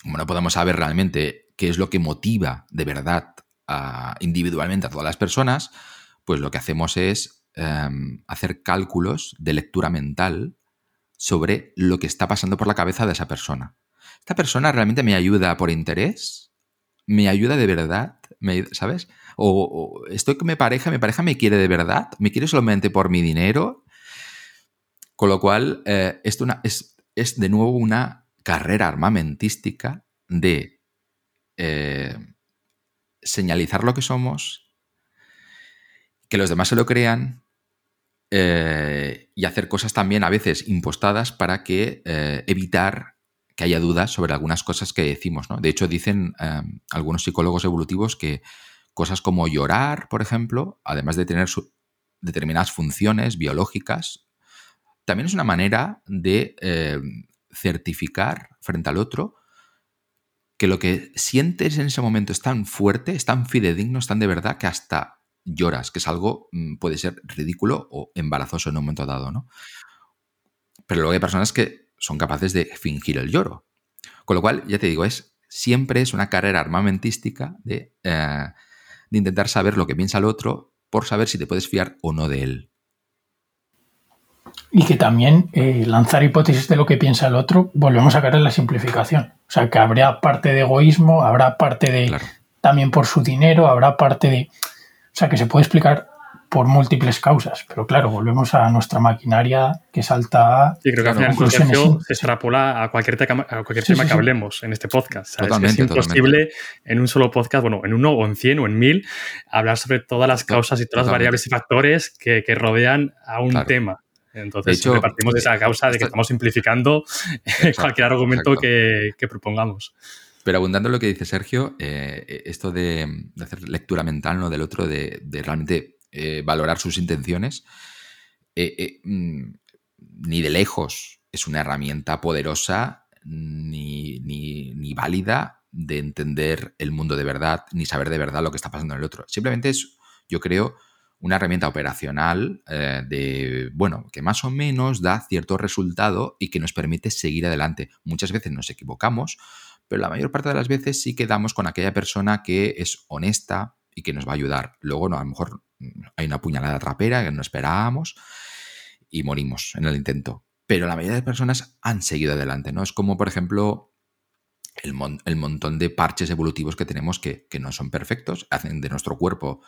como no podemos saber realmente qué es lo que motiva de verdad individualmente a todas las personas, pues lo que hacemos es em, hacer cálculos de lectura mental sobre lo que está pasando por la cabeza de esa persona. ¿Esta persona realmente me ayuda por interés? ¿Me ayuda de verdad? ¿Sabes? O, estoy con mi pareja, mi pareja me quiere de verdad, me quiere solamente por mi dinero. Con lo cual, eh, esto es, es, de nuevo una carrera armamentística de eh, señalizar lo que somos, que los demás se lo crean eh, y hacer cosas también a veces impostadas para que evitar que haya dudas sobre algunas cosas que decimos. ¿no? De hecho, dicen em, algunos psicólogos evolutivos que cosas como llorar, por ejemplo, además de tener determinadas funciones biológicas, también es una manera de em, certificar frente al otro que lo que sientes en ese momento es tan fuerte, es tan fidedigno, es tan de verdad que hasta lloras, que es algo, mm, puede ser ridículo o embarazoso en un momento dado, ¿no? Pero luego hay personas que son capaces de fingir el lloro. Con lo cual, ya te digo, es siempre es una carrera armamentística de, eh, intentar saber lo que piensa el otro por saber si te puedes fiar o no de él. Y que también eh, lanzar hipótesis de lo que piensa el otro, volvemos a caer en la simplificación. O sea, que habrá parte de egoísmo, habrá parte de también por su dinero, habrá parte de... O sea, que se puede explicar por múltiples causas. Pero claro, volvemos a nuestra maquinaria que salta a. Sí, creo que al final se extrapola a cualquier, tema, a cualquier tema que hablemos en este podcast. es imposible en un solo podcast, bueno, en uno o en cien o en mil, hablar sobre todas las causas y todas las variables y factores que, rodean a un tema. Entonces, de partimos de esa causa de que estamos simplificando cualquier argumento que, propongamos. Pero abundando en lo que dice Sergio, eh, esto de, hacer lectura mental ¿no? del otro, de, de realmente eh, valorar sus intenciones, eh, eh, mm, ni de lejos es una herramienta poderosa ni, ni, válida de entender el mundo de verdad, ni saber de verdad lo que está pasando en el otro. Simplemente es, yo creo, una herramienta operacional de, bueno, que más o menos da cierto resultado y que nos permite seguir adelante. Muchas veces nos equivocamos, pero la mayor parte de las veces sí quedamos con aquella persona que es honesta y que nos va a ayudar. Luego, no, a lo mejor hay una puñalada trapera que no esperábamos y morimos en el intento. Pero la mayoría de personas han seguido adelante, ¿no? Es como, por ejemplo, el, montón de parches evolutivos que tenemos que, no son perfectos, hacen de nuestro cuerpo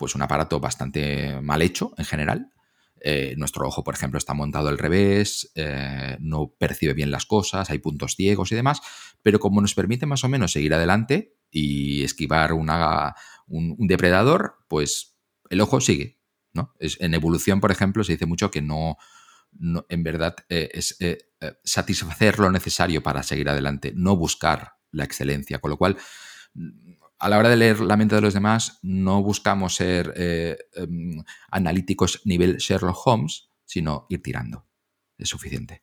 pues un aparato bastante mal hecho en general. Eh, nuestro ojo, por ejemplo, está montado al revés, eh, no percibe bien las cosas, hay puntos ciegos y demás, pero como nos permite más o menos seguir adelante y esquivar una, un depredador, pues el ojo sigue. ¿no? Es, en evolución, por ejemplo, se dice mucho que no, en verdad, eh, es satisfacer lo necesario para seguir adelante, no buscar la excelencia. Con lo cual, a la hora de leer la mente de los demás, no buscamos ser em, analíticos nivel Sherlock Holmes, sino ir tirando. Es suficiente.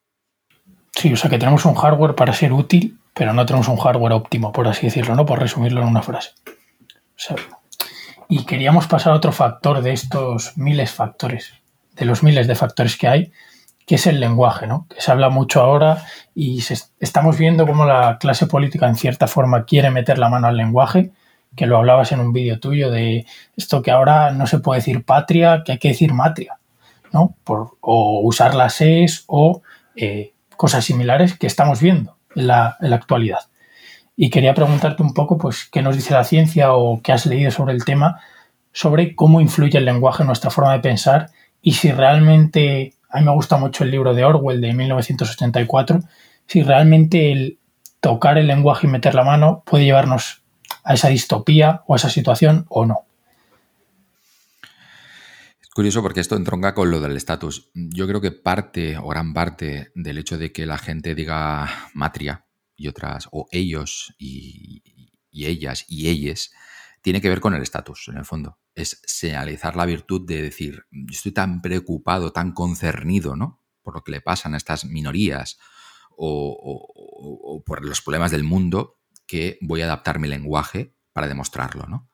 Sí, o sea que tenemos un hardware para ser útil, pero no tenemos un hardware óptimo, por así decirlo, ¿no? Por resumirlo en una frase. O y queríamos pasar a otro factor de estos miles factores, de los miles de factores que hay, que es el lenguaje, ¿no? Que se habla mucho ahora y estamos viendo cómo la clase política en cierta forma quiere meter la mano al lenguaje, que lo hablabas en un vídeo tuyo de esto que ahora no se puede decir patria, que hay que decir matria, ¿no? Por, o usar las es o eh, cosas similares que estamos viendo en la, en la actualidad. Y quería preguntarte un poco, pues, qué nos dice la ciencia o qué has leído sobre el tema, sobre cómo influye el lenguaje en nuestra forma de pensar y si realmente, a mí me gusta mucho el libro de Orwell de 1984, si realmente el tocar el lenguaje y meter la mano puede llevarnos a esa distopía o a esa situación o no. Es curioso porque esto entronca con lo del estatus. Yo creo que parte o gran parte del hecho de que la gente diga matria y otras, o ellos y, y ellas y ellas, tiene que ver con el estatus, en el fondo. Es señalizar la virtud de decir, estoy tan preocupado, tan concernido, ¿no? Por lo que le pasan a estas minorías o, por los problemas del mundo, que voy a adaptar mi lenguaje para demostrarlo, ¿no?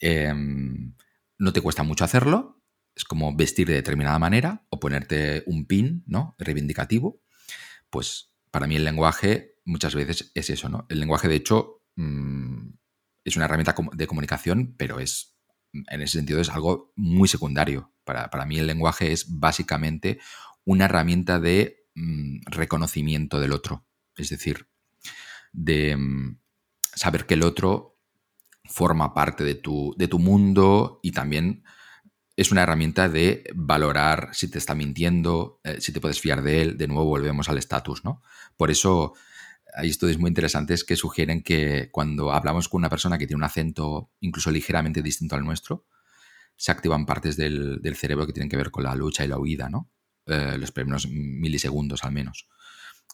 Em, no te cuesta mucho hacerlo, es como vestir de determinada manera o ponerte un pin, ¿no? Reivindicativo. Pues para mí el lenguaje muchas veces es eso, ¿no? El lenguaje, de hecho, mm, es una herramienta de comunicación, pero es, en ese sentido, es algo muy secundario. Para, mí el lenguaje es básicamente una herramienta de mm, reconocimiento del otro. Es decir, de mm, saber que el otro forma parte de tu, de tu mundo y también es una herramienta de valorar si te está mintiendo, eh, si te puedes fiar de él. De nuevo volvemos al estatus, ¿no? Por eso hay estudios muy interesantes que sugieren que cuando hablamos con una persona que tiene un acento incluso ligeramente distinto al nuestro, se activan partes del, cerebro que tienen que ver con la lucha y la huida, ¿no? Eh, los primeros milisegundos al menos.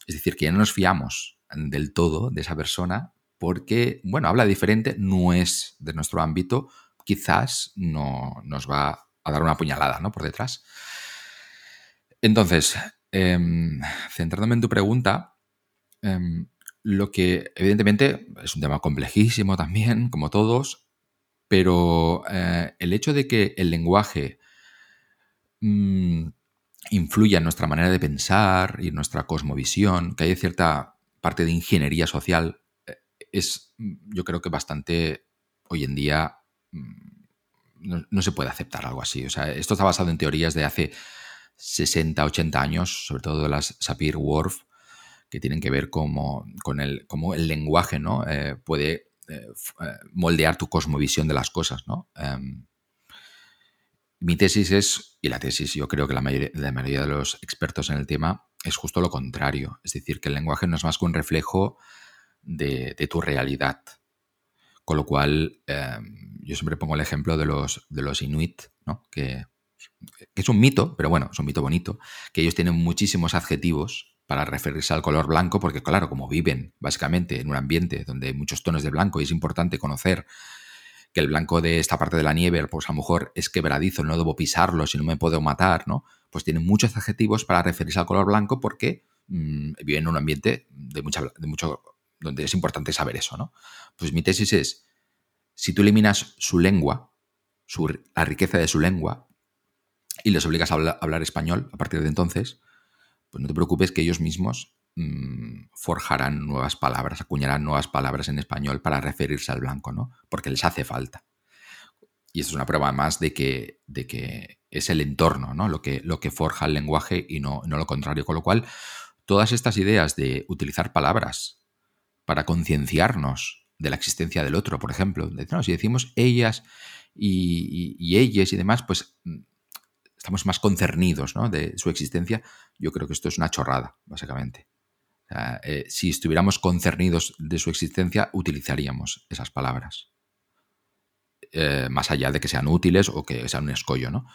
Es decir, que ya no nos fiamos del todo de esa persona porque, bueno, habla diferente, no es de nuestro ámbito, quizás no nos va a dar una puñalada, ¿no? Por detrás. Entonces, em, centrándome en tu pregunta, em, lo que evidentemente es un tema complejísimo también, como todos, pero eh, el hecho de que el lenguaje mm, influya en nuestra manera de pensar y en nuestra cosmovisión, que hay cierta parte de ingeniería social, eh, es yo creo que bastante hoy en día mm, no, se puede aceptar algo así. O sea, esto está basado en teorías de hace 60, 80 años, sobre todo las Sapir-Whorf, que tienen que ver como, con el, cómo el lenguaje ¿no? Eh, puede eh, moldear tu cosmovisión de las cosas. ¿no? Em, mi tesis es, y la tesis yo creo que la mayoría, la mayoría de los expertos en el tema, es justo lo contrario. Es decir, que el lenguaje no es más que un reflejo de, tu realidad. Con lo cual, em, yo siempre pongo el ejemplo de los, de los inuit, ¿no? que, que es un mito, pero bueno, es un mito bonito, que ellos tienen muchísimos adjetivos para referirse al color blanco, porque claro, como viven básicamente en un ambiente donde hay muchos tonos de blanco y es importante conocer que el blanco de esta parte de la nieve, pues a lo mejor es quebradizo, no debo pisarlo si no me puedo matar, ¿no? Pues tienen muchos adjetivos para referirse al color blanco porque mm, viven en un ambiente de, mucha, de mucho, donde es importante saber eso, ¿no? Pues mi tesis es, si tú eliminas su lengua, su, la riqueza de su lengua, y les obligas a hablar español a partir de entonces, pues no te preocupes que ellos mismos mm, forjarán nuevas palabras, acuñarán nuevas palabras en español para referirse al blanco, ¿no? Porque les hace falta. Y esto es una prueba más de que, de que es el entorno, ¿no? Lo que, lo que forja el lenguaje y no, no lo contrario. Con lo cual, todas estas ideas de utilizar palabras para concienciarnos de la existencia del otro, por ejemplo, si decimos ellas y, ellas y demás, pues mm, estamos más concernidos de su existencia, yo creo que esto es una chorrada, básicamente. Eh, si estuviéramos concernidos de su existencia, utilizaríamos esas palabras. Eh, más allá de que sean útiles o que sean un escollo, ¿no?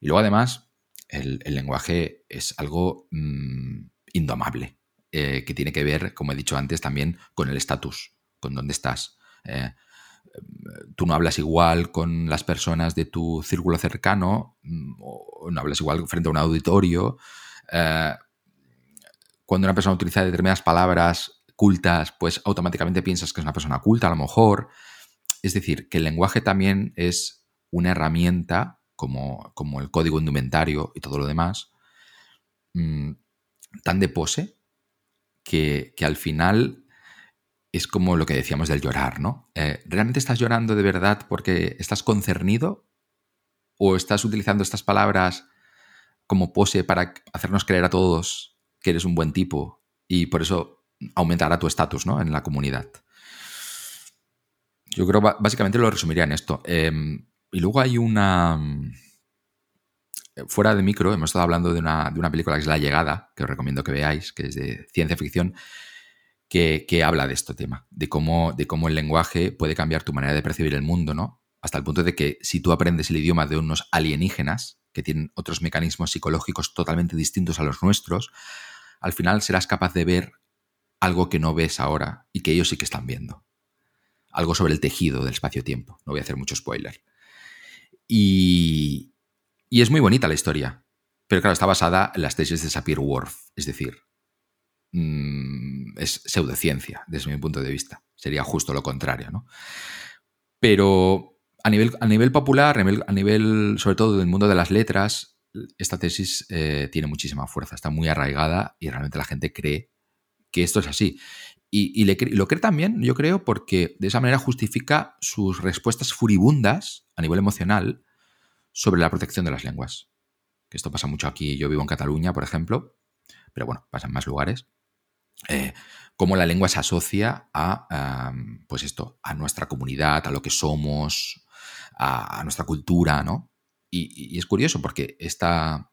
Y luego, además, el, lenguaje es algo mm, indomable, eh, que tiene que ver, como he dicho antes, también con el estatus, con dónde estás tú no hablas igual con las personas de tu círculo cercano, mm, o no hablas igual frente a un auditorio. Eh, cuando una persona utiliza determinadas palabras cultas, pues automáticamente piensas que es una persona culta, a lo mejor. Es decir, que el lenguaje también es una herramienta, como, como el código indumentario y todo lo demás, mm, tan de pose que, que al final es como lo que decíamos del llorar, ¿no? Eh, ¿Realmente estás llorando de verdad porque estás concernido? ¿O estás utilizando estas palabras como pose para hacernos creer a todos que eres un buen tipo y por eso aumentará tu estatus ¿no? en la comunidad? Yo creo básicamente lo resumiría en esto. Em, y luego hay una... Fuera de micro, hemos estado hablando de una, de una película que es La Llegada, que os recomiendo que veáis, que es de ciencia ficción, que, que, habla de este tema, de cómo, de cómo el lenguaje puede cambiar tu manera de percibir el mundo, ¿no? Hasta el punto de que si tú aprendes el idioma de unos alienígenas, que tienen otros mecanismos psicológicos totalmente distintos a los nuestros, al final serás capaz de ver algo que no ves ahora y que ellos sí que están viendo. Algo sobre el tejido del espacio-tiempo. No voy a hacer mucho spoiler. Y, es muy bonita la historia. Pero claro, está basada en las tesis de Sapir-Whorf. Es decir, mm, es pseudociencia desde mi punto de vista. Sería justo lo contrario, ¿no? Pero a nivel, a nivel popular, a nivel, sobre todo del mundo de las letras, esta tesis eh, tiene muchísima fuerza, está muy arraigada y realmente la gente cree que esto es así. Y, lo cree también, yo creo, porque de esa manera justifica sus respuestas furibundas a nivel emocional sobre la protección de las lenguas. Que esto pasa mucho aquí, yo vivo en Cataluña, por ejemplo, pero bueno, pasa en más lugares. Eh, cómo la lengua se asocia a, pues esto, a nuestra comunidad, a lo que somos, a, nuestra cultura, ¿no? Y, es curioso porque esta,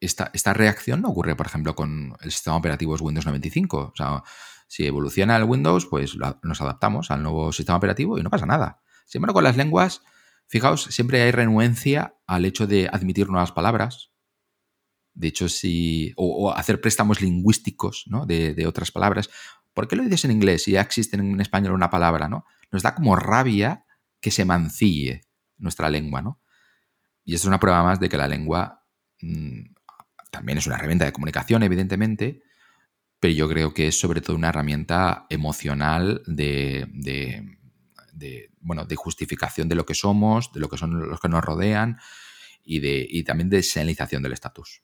esta, esta, reacción no ocurre, por ejemplo, con el sistema operativo Windows 95. O sea, si evoluciona el Windows, pues nos adaptamos al nuevo sistema operativo y no pasa nada. Sin embargo, con las lenguas, fijaos, siempre hay renuencia al hecho de admitir nuevas palabras. De hecho, si. o, hacer préstamos lingüísticos ¿no? de, de, otras palabras. ¿Por qué lo dices en inglés si ya existe en español una palabra? ¿no? Nos da como rabia que se mancille nuestra lengua, ¿no? Y esto es una prueba más de que la lengua mm, también es una herramienta de comunicación, evidentemente, pero yo creo que es sobre todo una herramienta emocional de, bueno, de justificación de lo que somos, de lo que son los que nos rodean y, de, y también de señalización del estatus.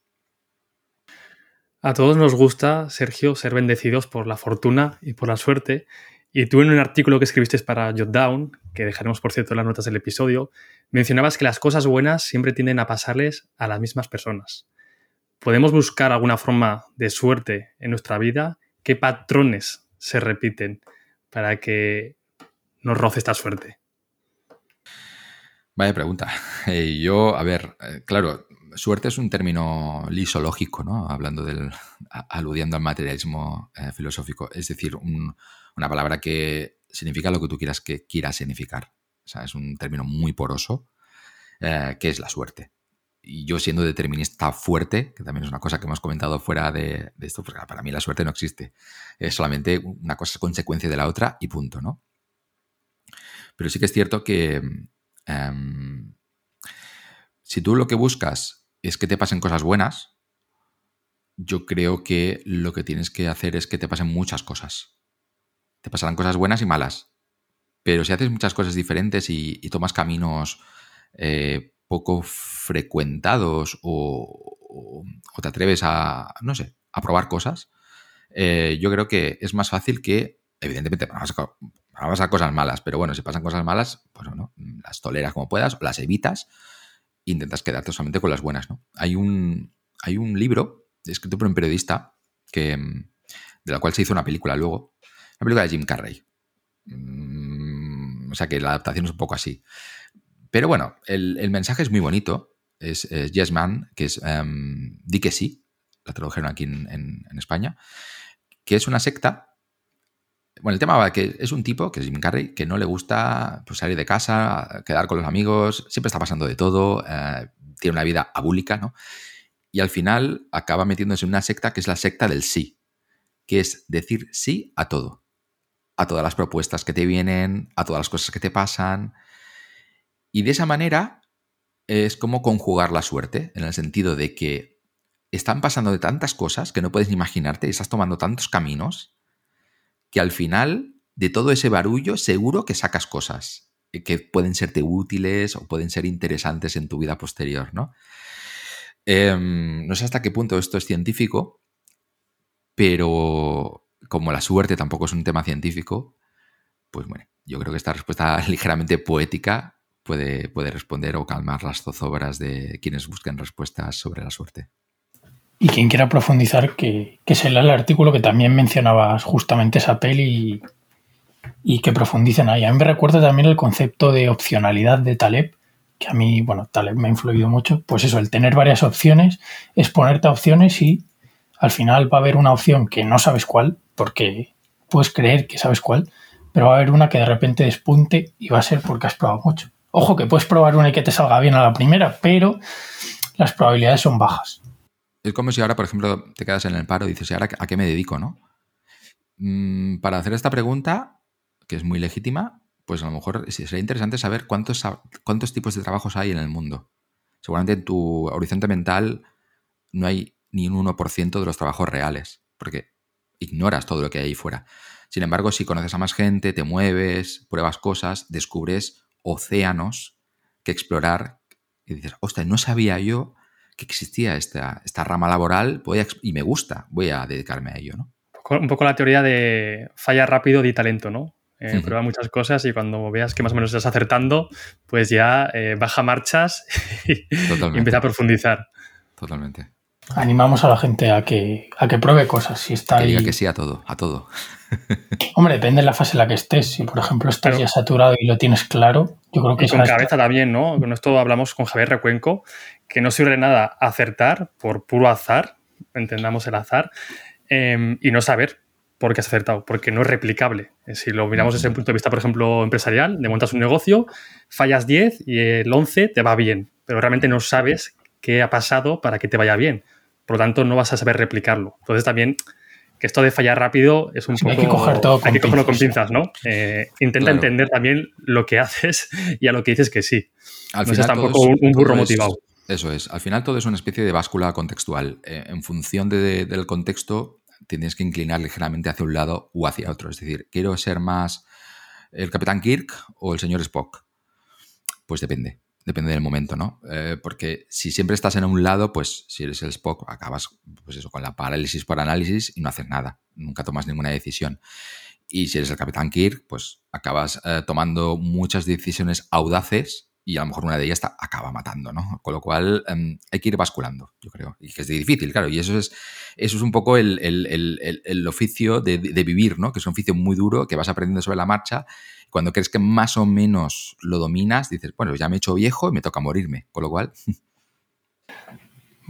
A todos nos gusta, Sergio, ser bendecidos por la fortuna y por la suerte, y tú en un artículo que escribiste para Jotdown, que dejaremos por cierto en las notas del episodio, mencionabas que las cosas buenas siempre tienden a pasarles a las mismas personas. ¿Podemos buscar alguna forma de suerte en nuestra vida? ¿Qué patrones se repiten para que nos roce esta suerte? Vaya pregunta. Eh, yo, a ver, eh, claro, suerte es un término lisológico, ¿no? Hablando del. aludiendo al materialismo eh, filosófico. Es decir, un, una palabra que significa lo que tú quieras que quiera significar. O sea, es un término muy poroso, que es la suerte. Y yo siendo determinista fuerte, que también es una cosa que hemos comentado fuera de, esto, porque para mí la suerte no existe. Es solamente una cosa consecuencia de la otra y punto, ¿no? Pero sí que es cierto que em, si tú lo que buscas es que te pasen cosas buenas, yo creo que lo que tienes que hacer es que te pasen muchas cosas te pasarán cosas buenas y malas. Pero si haces muchas cosas diferentes y, tomas caminos eh, poco frecuentados o, te atreves a, no sé, a probar cosas, eh, yo creo que es más fácil que, evidentemente, vas a, pasar cosas malas, pero bueno, si pasan cosas malas, pues bueno, las toleras como puedas, las evitas, intentas quedarte solamente con las buenas, ¿no? Hay un, hay un libro escrito por un periodista que, de la cual se hizo una película luego, la película de Jim Carrey. Mm, o sea que la adaptación es un poco así. Pero bueno, el, mensaje es muy bonito. Es, Yes Man, que es um, Di que sí, la tradujeron aquí en, España, que es una secta. Bueno, el tema va que es un tipo, que es Jim Carrey, que no le gusta pues, salir de casa, quedar con los amigos, siempre está pasando de todo, eh, tiene una vida abúlica, ¿no? Y al final acaba metiéndose en una secta que es la secta del sí, que es decir sí a todo a todas las propuestas que te vienen, a todas las cosas que te pasan. Y de esa manera es como conjugar la suerte, en el sentido de que están pasando de tantas cosas que no puedes ni imaginarte y estás tomando tantos caminos que al final de todo ese barullo seguro que sacas cosas que pueden serte útiles o pueden ser interesantes en tu vida posterior, ¿no? Em, no sé hasta qué punto esto es científico, pero como la suerte tampoco es un tema científico, pues bueno, yo creo que esta respuesta ligeramente poética puede, puede responder o calmar las zozobras de quienes busquen respuestas sobre la suerte. Y quien quiera profundizar, que, se lea el artículo que también mencionabas justamente esa peli y, que profundicen ahí. A mí me recuerda también el concepto de opcionalidad de Taleb, que a mí, bueno, Taleb me ha influido mucho. Pues eso, el tener varias opciones, es ponerte a opciones y al final va a haber una opción que no sabes cuál, porque puedes creer que sabes cuál, pero va a haber una que de repente despunte y va a ser porque has probado mucho. Ojo que puedes probar una y que te salga bien a la primera, pero las probabilidades son bajas. Es como si ahora, por ejemplo, te quedas en el paro y dices, ¿y ahora a qué me dedico, no? Mm, para hacer esta pregunta, que es muy legítima, pues a lo mejor sería interesante saber cuántos, cuántos tipos de trabajos hay en el mundo. Seguramente en tu horizonte mental no hay ni un 1% de los trabajos reales, porque ignoras todo lo que hay ahí fuera. Sin embargo, si conoces a más gente, te mueves, pruebas cosas, descubres océanos que explorar y dices, ostras, no sabía yo que existía esta, esta rama laboral y me gusta, voy a dedicarme a ello, ¿no? Un poco la teoría de falla rápido de talento, ¿no? Eh, prueba muchas cosas y cuando veas que más o menos estás acertando, pues ya eh, baja marchas y, empieza a profundizar. Totalmente. Animamos a la gente a que, a que pruebe cosas. Si está que diga que sí a todo, a todo. Hombre, depende de la fase en la que estés. Si, por ejemplo, estás ya saturado y lo tienes claro, yo creo que... Y con cabeza también, ¿no? Con esto hablamos con Javier Recuenco, que no sirve de nada acertar por puro azar, entendamos el azar, em, y no saber por qué has acertado, porque no es replicable. Eh, si lo miramos desde un punto de vista, por ejemplo, empresarial, de montas un negocio, fallas 10 y el 11 te va bien, pero realmente no sabes qué ha pasado para que te vaya bien. Por lo tanto, no vas a saber replicarlo. Entonces también que esto de fallar rápido es un poco... Hay que, coger todo hay que cogerlo con pinzas, ¿no? Eh, intenta entender también lo que haces y a lo que dices que sí. Al no final tampoco un, burro motivado. eso es. Al final todo es una especie de báscula contextual. Eh, en función del contexto, tienes que inclinar ligeramente hacia un lado o hacia otro. Es decir, ¿quiero ser más el Capitán Kirk o el señor Spock? Pues depende depende del momento, ¿no? Eh, porque si siempre estás en un lado, pues si eres el Spock, acabas pues eso, con la parálisis por análisis y no haces nada, nunca tomas ninguna decisión. Y si eres el Capitán Kirk, pues acabas eh, tomando muchas decisiones audaces y a lo mejor una de ellas acaba matando, ¿no? Con lo cual em, hay que ir basculando, yo creo. Y que es difícil, claro. Y eso es, eso es un poco el, oficio de, de, vivir, ¿no? Que es un oficio muy duro que vas aprendiendo sobre la marcha cuando crees que más o menos lo dominas, dices, bueno, ya me he hecho viejo y me toca morirme. Con lo cual.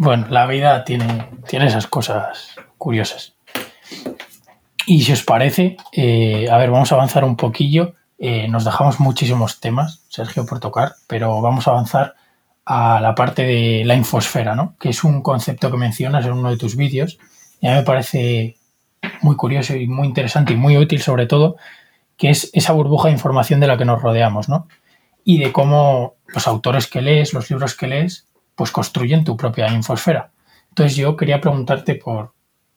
Bueno, la vida tiene, tiene esas cosas curiosas. Y si os parece, eh, a ver, vamos a avanzar un poquillo. Eh, nos dejamos muchísimos temas, Sergio, por tocar, pero vamos a avanzar a la parte de la infosfera, ¿no? Que es un concepto que mencionas en uno de tus vídeos. Y a mí me parece muy curioso y muy interesante y muy útil, sobre todo, que es esa burbuja de información de la que nos rodeamos, ¿no? Y de cómo los autores que lees, los libros que lees, pues construyen tu propia infosfera. Entonces yo quería preguntarte por,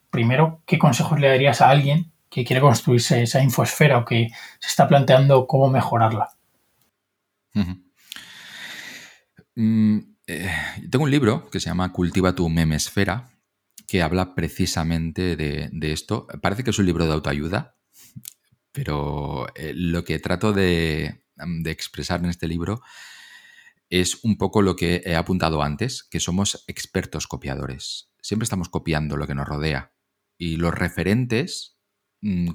primero, ¿qué consejos le darías a alguien que quiere construirse esa infosfera o que se está planteando cómo mejorarla? Mm, eh, tengo un libro que se llama Cultiva tu memesfera, que habla precisamente de, esto. Parece que es un libro de autoayuda, pero eh, lo que trato de, expresar en este libro es un poco lo que he apuntado antes, que somos expertos copiadores. Siempre estamos copiando lo que nos rodea y los referentes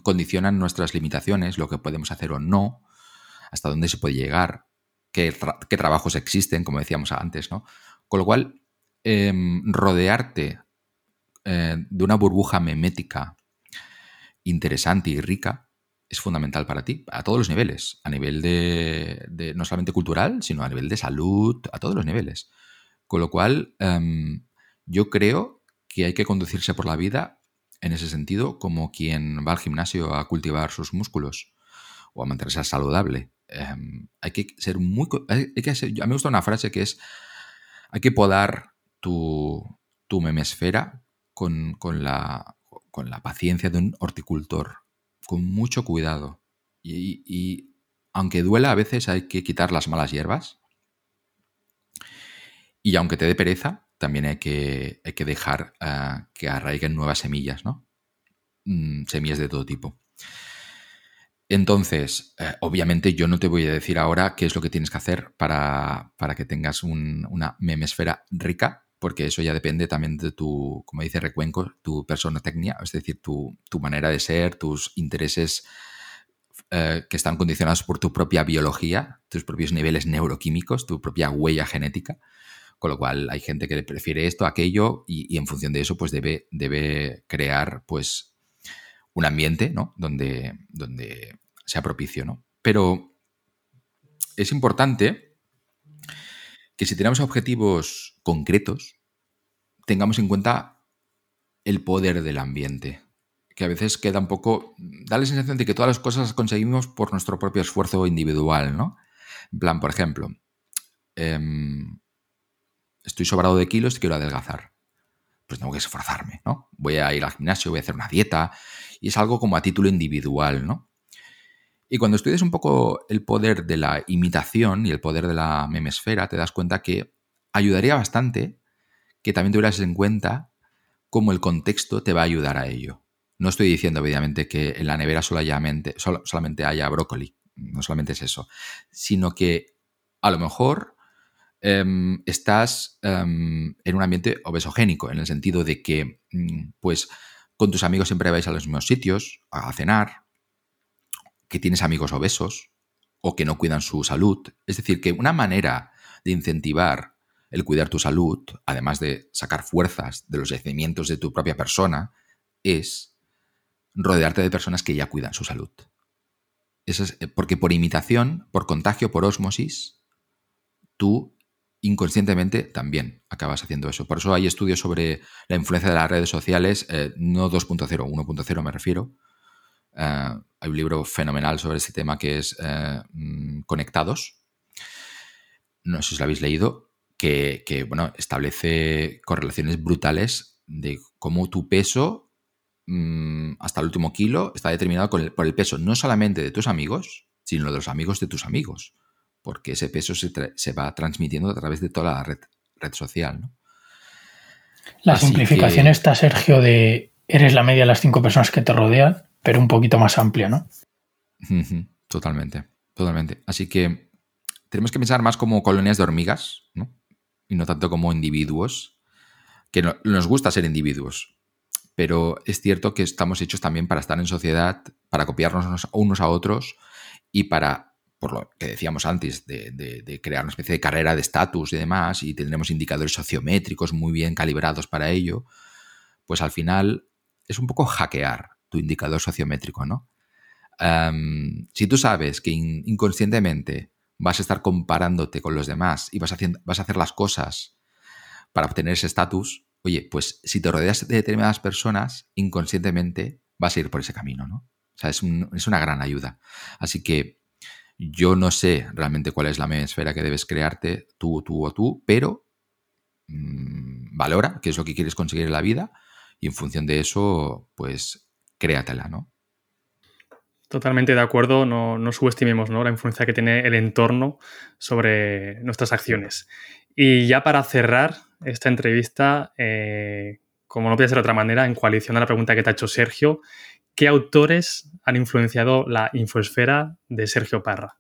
condicionan nuestras limitaciones, lo que podemos hacer o no, hasta dónde se puede llegar, qué, trabajos existen, como decíamos antes, ¿no? Con lo cual, em, rodearte eh, de una burbuja memética interesante y rica es fundamental para ti, a todos los niveles, a nivel de, no solamente cultural, sino a nivel de salud, a todos los niveles. Con lo cual, em, yo creo que hay que conducirse por la vida en ese sentido como quien va al gimnasio a cultivar sus músculos o a mantenerse saludable. Em, hay que ser muy... Hay que me gusta una frase que es, hay que podar tu, tu memesfera con, con, la, con la paciencia de un horticultor con mucho cuidado. Y, aunque duela, a veces hay que quitar las malas hierbas. Y aunque te dé pereza, también hay que, hay que dejar ah, que arraiguen nuevas semillas, ¿no? Mm, semillas de todo tipo. Entonces, eh, obviamente yo no te voy a decir ahora qué es lo que tienes que hacer para, que tengas una memesfera rica, porque eso ya depende también de tu, como dice Recuenco, tu persona técnica, es decir, tu, manera de ser, tus intereses eh, que están condicionados por tu propia biología, tus propios niveles neuroquímicos, tu propia huella genética. Con lo cual hay gente que prefiere esto, aquello, y, en función de eso, pues debe, debe crear pues un ambiente ¿no? donde, donde sea propicio. ¿no? Pero es importante que si tenemos objetivos concretos, tengamos en cuenta el poder del ambiente, que a veces queda un poco, da la sensación de que todas las cosas las conseguimos por nuestro propio esfuerzo individual, ¿no? En plan, por ejemplo, em, estoy sobrado de kilos y quiero adelgazar. Pues tengo que esforzarme, ¿no? Voy a ir al gimnasio, voy a hacer una dieta, y es algo como a título individual, ¿no? Y cuando estudias un poco el poder de la imitación y el poder de la memesfera, te das cuenta que ayudaría bastante que también tuvieras en cuenta cómo el contexto te va a ayudar a ello. No estoy diciendo, obviamente, que en la nevera solamente, solamente haya brócoli, no solamente es eso, sino que a lo mejor em, estás em, en un ambiente obesogénico, en el sentido de que, mm, pues, con tus amigos siempre vais a los mismos sitios, a cenar, que tienes amigos obesos o que no cuidan su salud. Es decir, que una manera de incentivar el cuidar tu salud, además de sacar fuerzas de los yacimientos de tu propia persona, es rodearte de personas que ya cuidan su salud. Eso es, eh, porque por imitación, por contagio, por osmosis, tú inconscientemente también acabas haciendo eso. Por eso hay estudios sobre la influencia de las redes sociales, eh, no 2.0, 1.0 me refiero, eh, hay un libro fenomenal sobre este tema que es eh, mm, Conectados. No sé si lo habéis leído, que, bueno, establece correlaciones brutales de cómo tu peso mm, hasta el último kilo está determinado por el peso no solamente de tus amigos, sino de los amigos de tus amigos, porque ese peso se, va transmitiendo a través de toda la red, red social. La simplificación está, Sergio, de eres la media de las cinco personas que te rodean pero un poquito más amplio, ¿no? Totalmente, totalmente. Así que tenemos que pensar más como colonias de hormigas, ¿no? Y no tanto como individuos, que nos gusta ser individuos, pero es cierto que estamos hechos también para estar en sociedad, para copiarnos unos a otros y para, por lo que decíamos antes, de, crear una especie de carrera de estatus y demás, y tendremos indicadores sociométricos muy bien calibrados para ello, pues al final es un poco hackear tu indicador sociométrico, ¿no? si tú sabes que inconscientemente vas a estar comparándote con los demás y vas, vas a hacer las cosas para obtener ese estatus, oye, pues si te rodeas de determinadas personas, inconscientemente vas a ir por ese camino, ¿no? O sea, es, una gran ayuda. Así que yo no sé realmente cuál es la esfera que debes crearte, tú, tú o tú, pero mm, valora qué es lo que quieres conseguir en la vida y en función de eso, pues créatela, ¿no? Totalmente de acuerdo, no, subestimemos ¿no? la influencia que tiene el entorno sobre nuestras acciones. Y ya para cerrar esta entrevista, eh, como no puede ser de otra manera, en coalición a la pregunta que te ha hecho Sergio, ¿qué autores han influenciado la infosfera de Sergio Parra?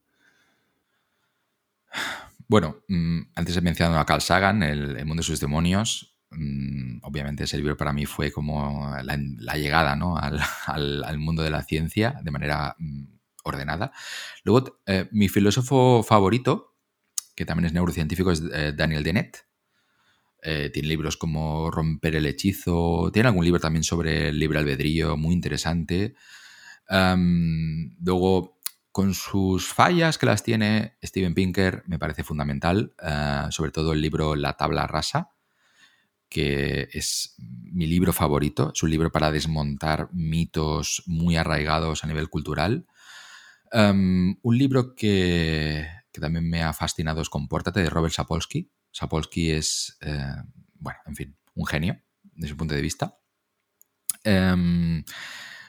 Bueno, mm, antes he mencionado a Carl Sagan, el mundo de sus demonios. Mm, obviamente ese libro para mí fue como la, llegada al, mundo de la ciencia de manera mm, ordenada. Luego, eh, mi filósofo favorito, que también es neurocientífico, es eh, Daniel Dennett. Eh, tiene libros como Romper el hechizo, tiene algún libro también sobre el libre albedrío, muy interesante. luego, con sus fallas que las tiene Steven Pinker, me parece fundamental, sobre todo el libro La tabla rasa, que es mi libro favorito. Es un libro para desmontar mitos muy arraigados a nivel cultural. Un libro que, también me ha fascinado es Compórtate de Robert Sapolsky. Sapolsky es, eh, bueno, en fin, un genio desde su punto de vista. Em,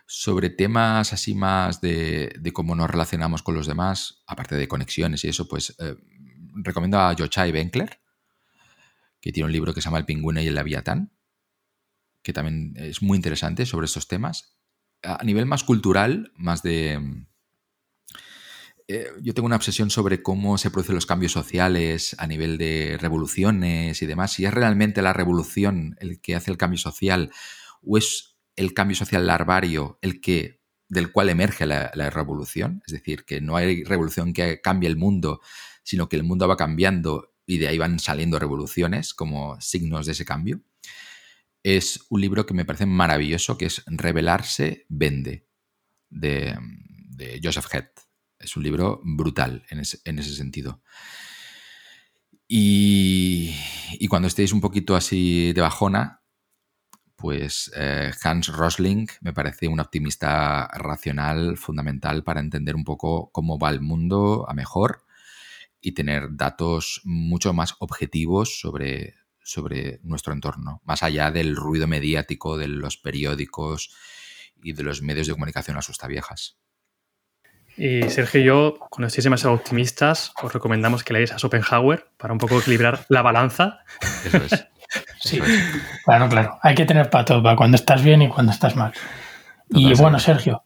sobre temas así más de, cómo nos relacionamos con los demás, aparte de conexiones y eso, pues eh, recomiendo a Yochai Benkler, que tiene un libro que se llama El pingüino y el leviatán, que también es muy interesante sobre estos temas. A nivel más cultural, más de... Eh, yo tengo una obsesión sobre cómo se producen los cambios sociales a nivel de revoluciones y demás. Si es realmente la revolución el que hace el cambio social o es el cambio social larvario el que del cual emerge la, revolución. Es decir, que no hay revolución que cambie el mundo, sino que el mundo va cambiando y de ahí van saliendo revoluciones como signos de ese cambio. es un libro que me parece maravilloso, que es Revelarse vende, de, Joseph Head. Es un libro brutal en ese, sentido. Y, cuando estéis un poquito así de bajona, pues eh, Hans Rosling me parece un optimista racional fundamental para entender un poco cómo va el mundo a mejor y tener datos mucho más objetivos sobre, sobre nuestro entorno, más allá del ruido mediático de los periódicos y de los medios de comunicación viejas. Y Sergio y yo, cuando estéis demasiado optimistas, os recomendamos que leáis a Schopenhauer para un poco equilibrar la balanza. Eso es. sí, claro, claro. Hay que tener para todo, para cuando estás bien y cuando estás mal. y bueno, Sergio,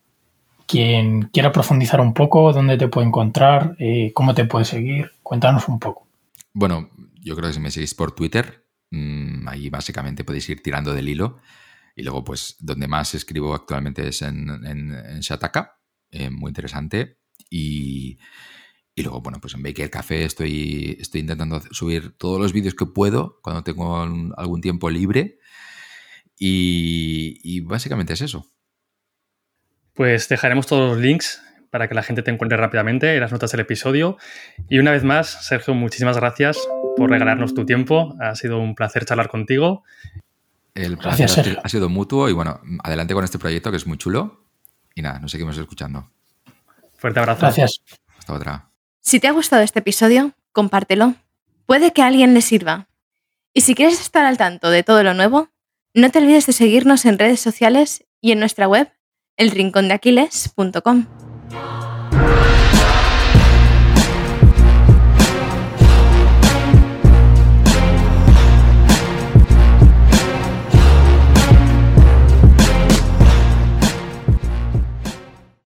quien quiera profundizar un poco, dónde te puede encontrar, eh, cómo te puede seguir, cuéntanos un poco. Bueno, yo creo que si me seguís por Twitter, mm, ahí básicamente podéis ir tirando del hilo. Y luego, pues, donde más escribo actualmente es en, en, Shataka, eh, muy interesante. Y, luego, bueno, pues en Baker Café estoy, estoy intentando subir todos los vídeos que puedo cuando tengo algún tiempo libre. y básicamente es eso. Pues dejaremos todos los links para que la gente te encuentre rápidamente en las notas del episodio. Y una vez más, Sergio, muchísimas gracias por regalarnos tu tiempo. Ha sido un placer charlar contigo. El placer ha sido mutuo y bueno, adelante con este proyecto que es muy chulo. Y nada, nos seguimos escuchando. Fuerte abrazo. Gracias. Hasta otra. Si te ha gustado este episodio, compártelo. Puede que a alguien le sirva. Y si quieres estar al tanto de todo lo nuevo, no te olvides de seguirnos en redes sociales y en nuestra web elrincondeaquiles.com.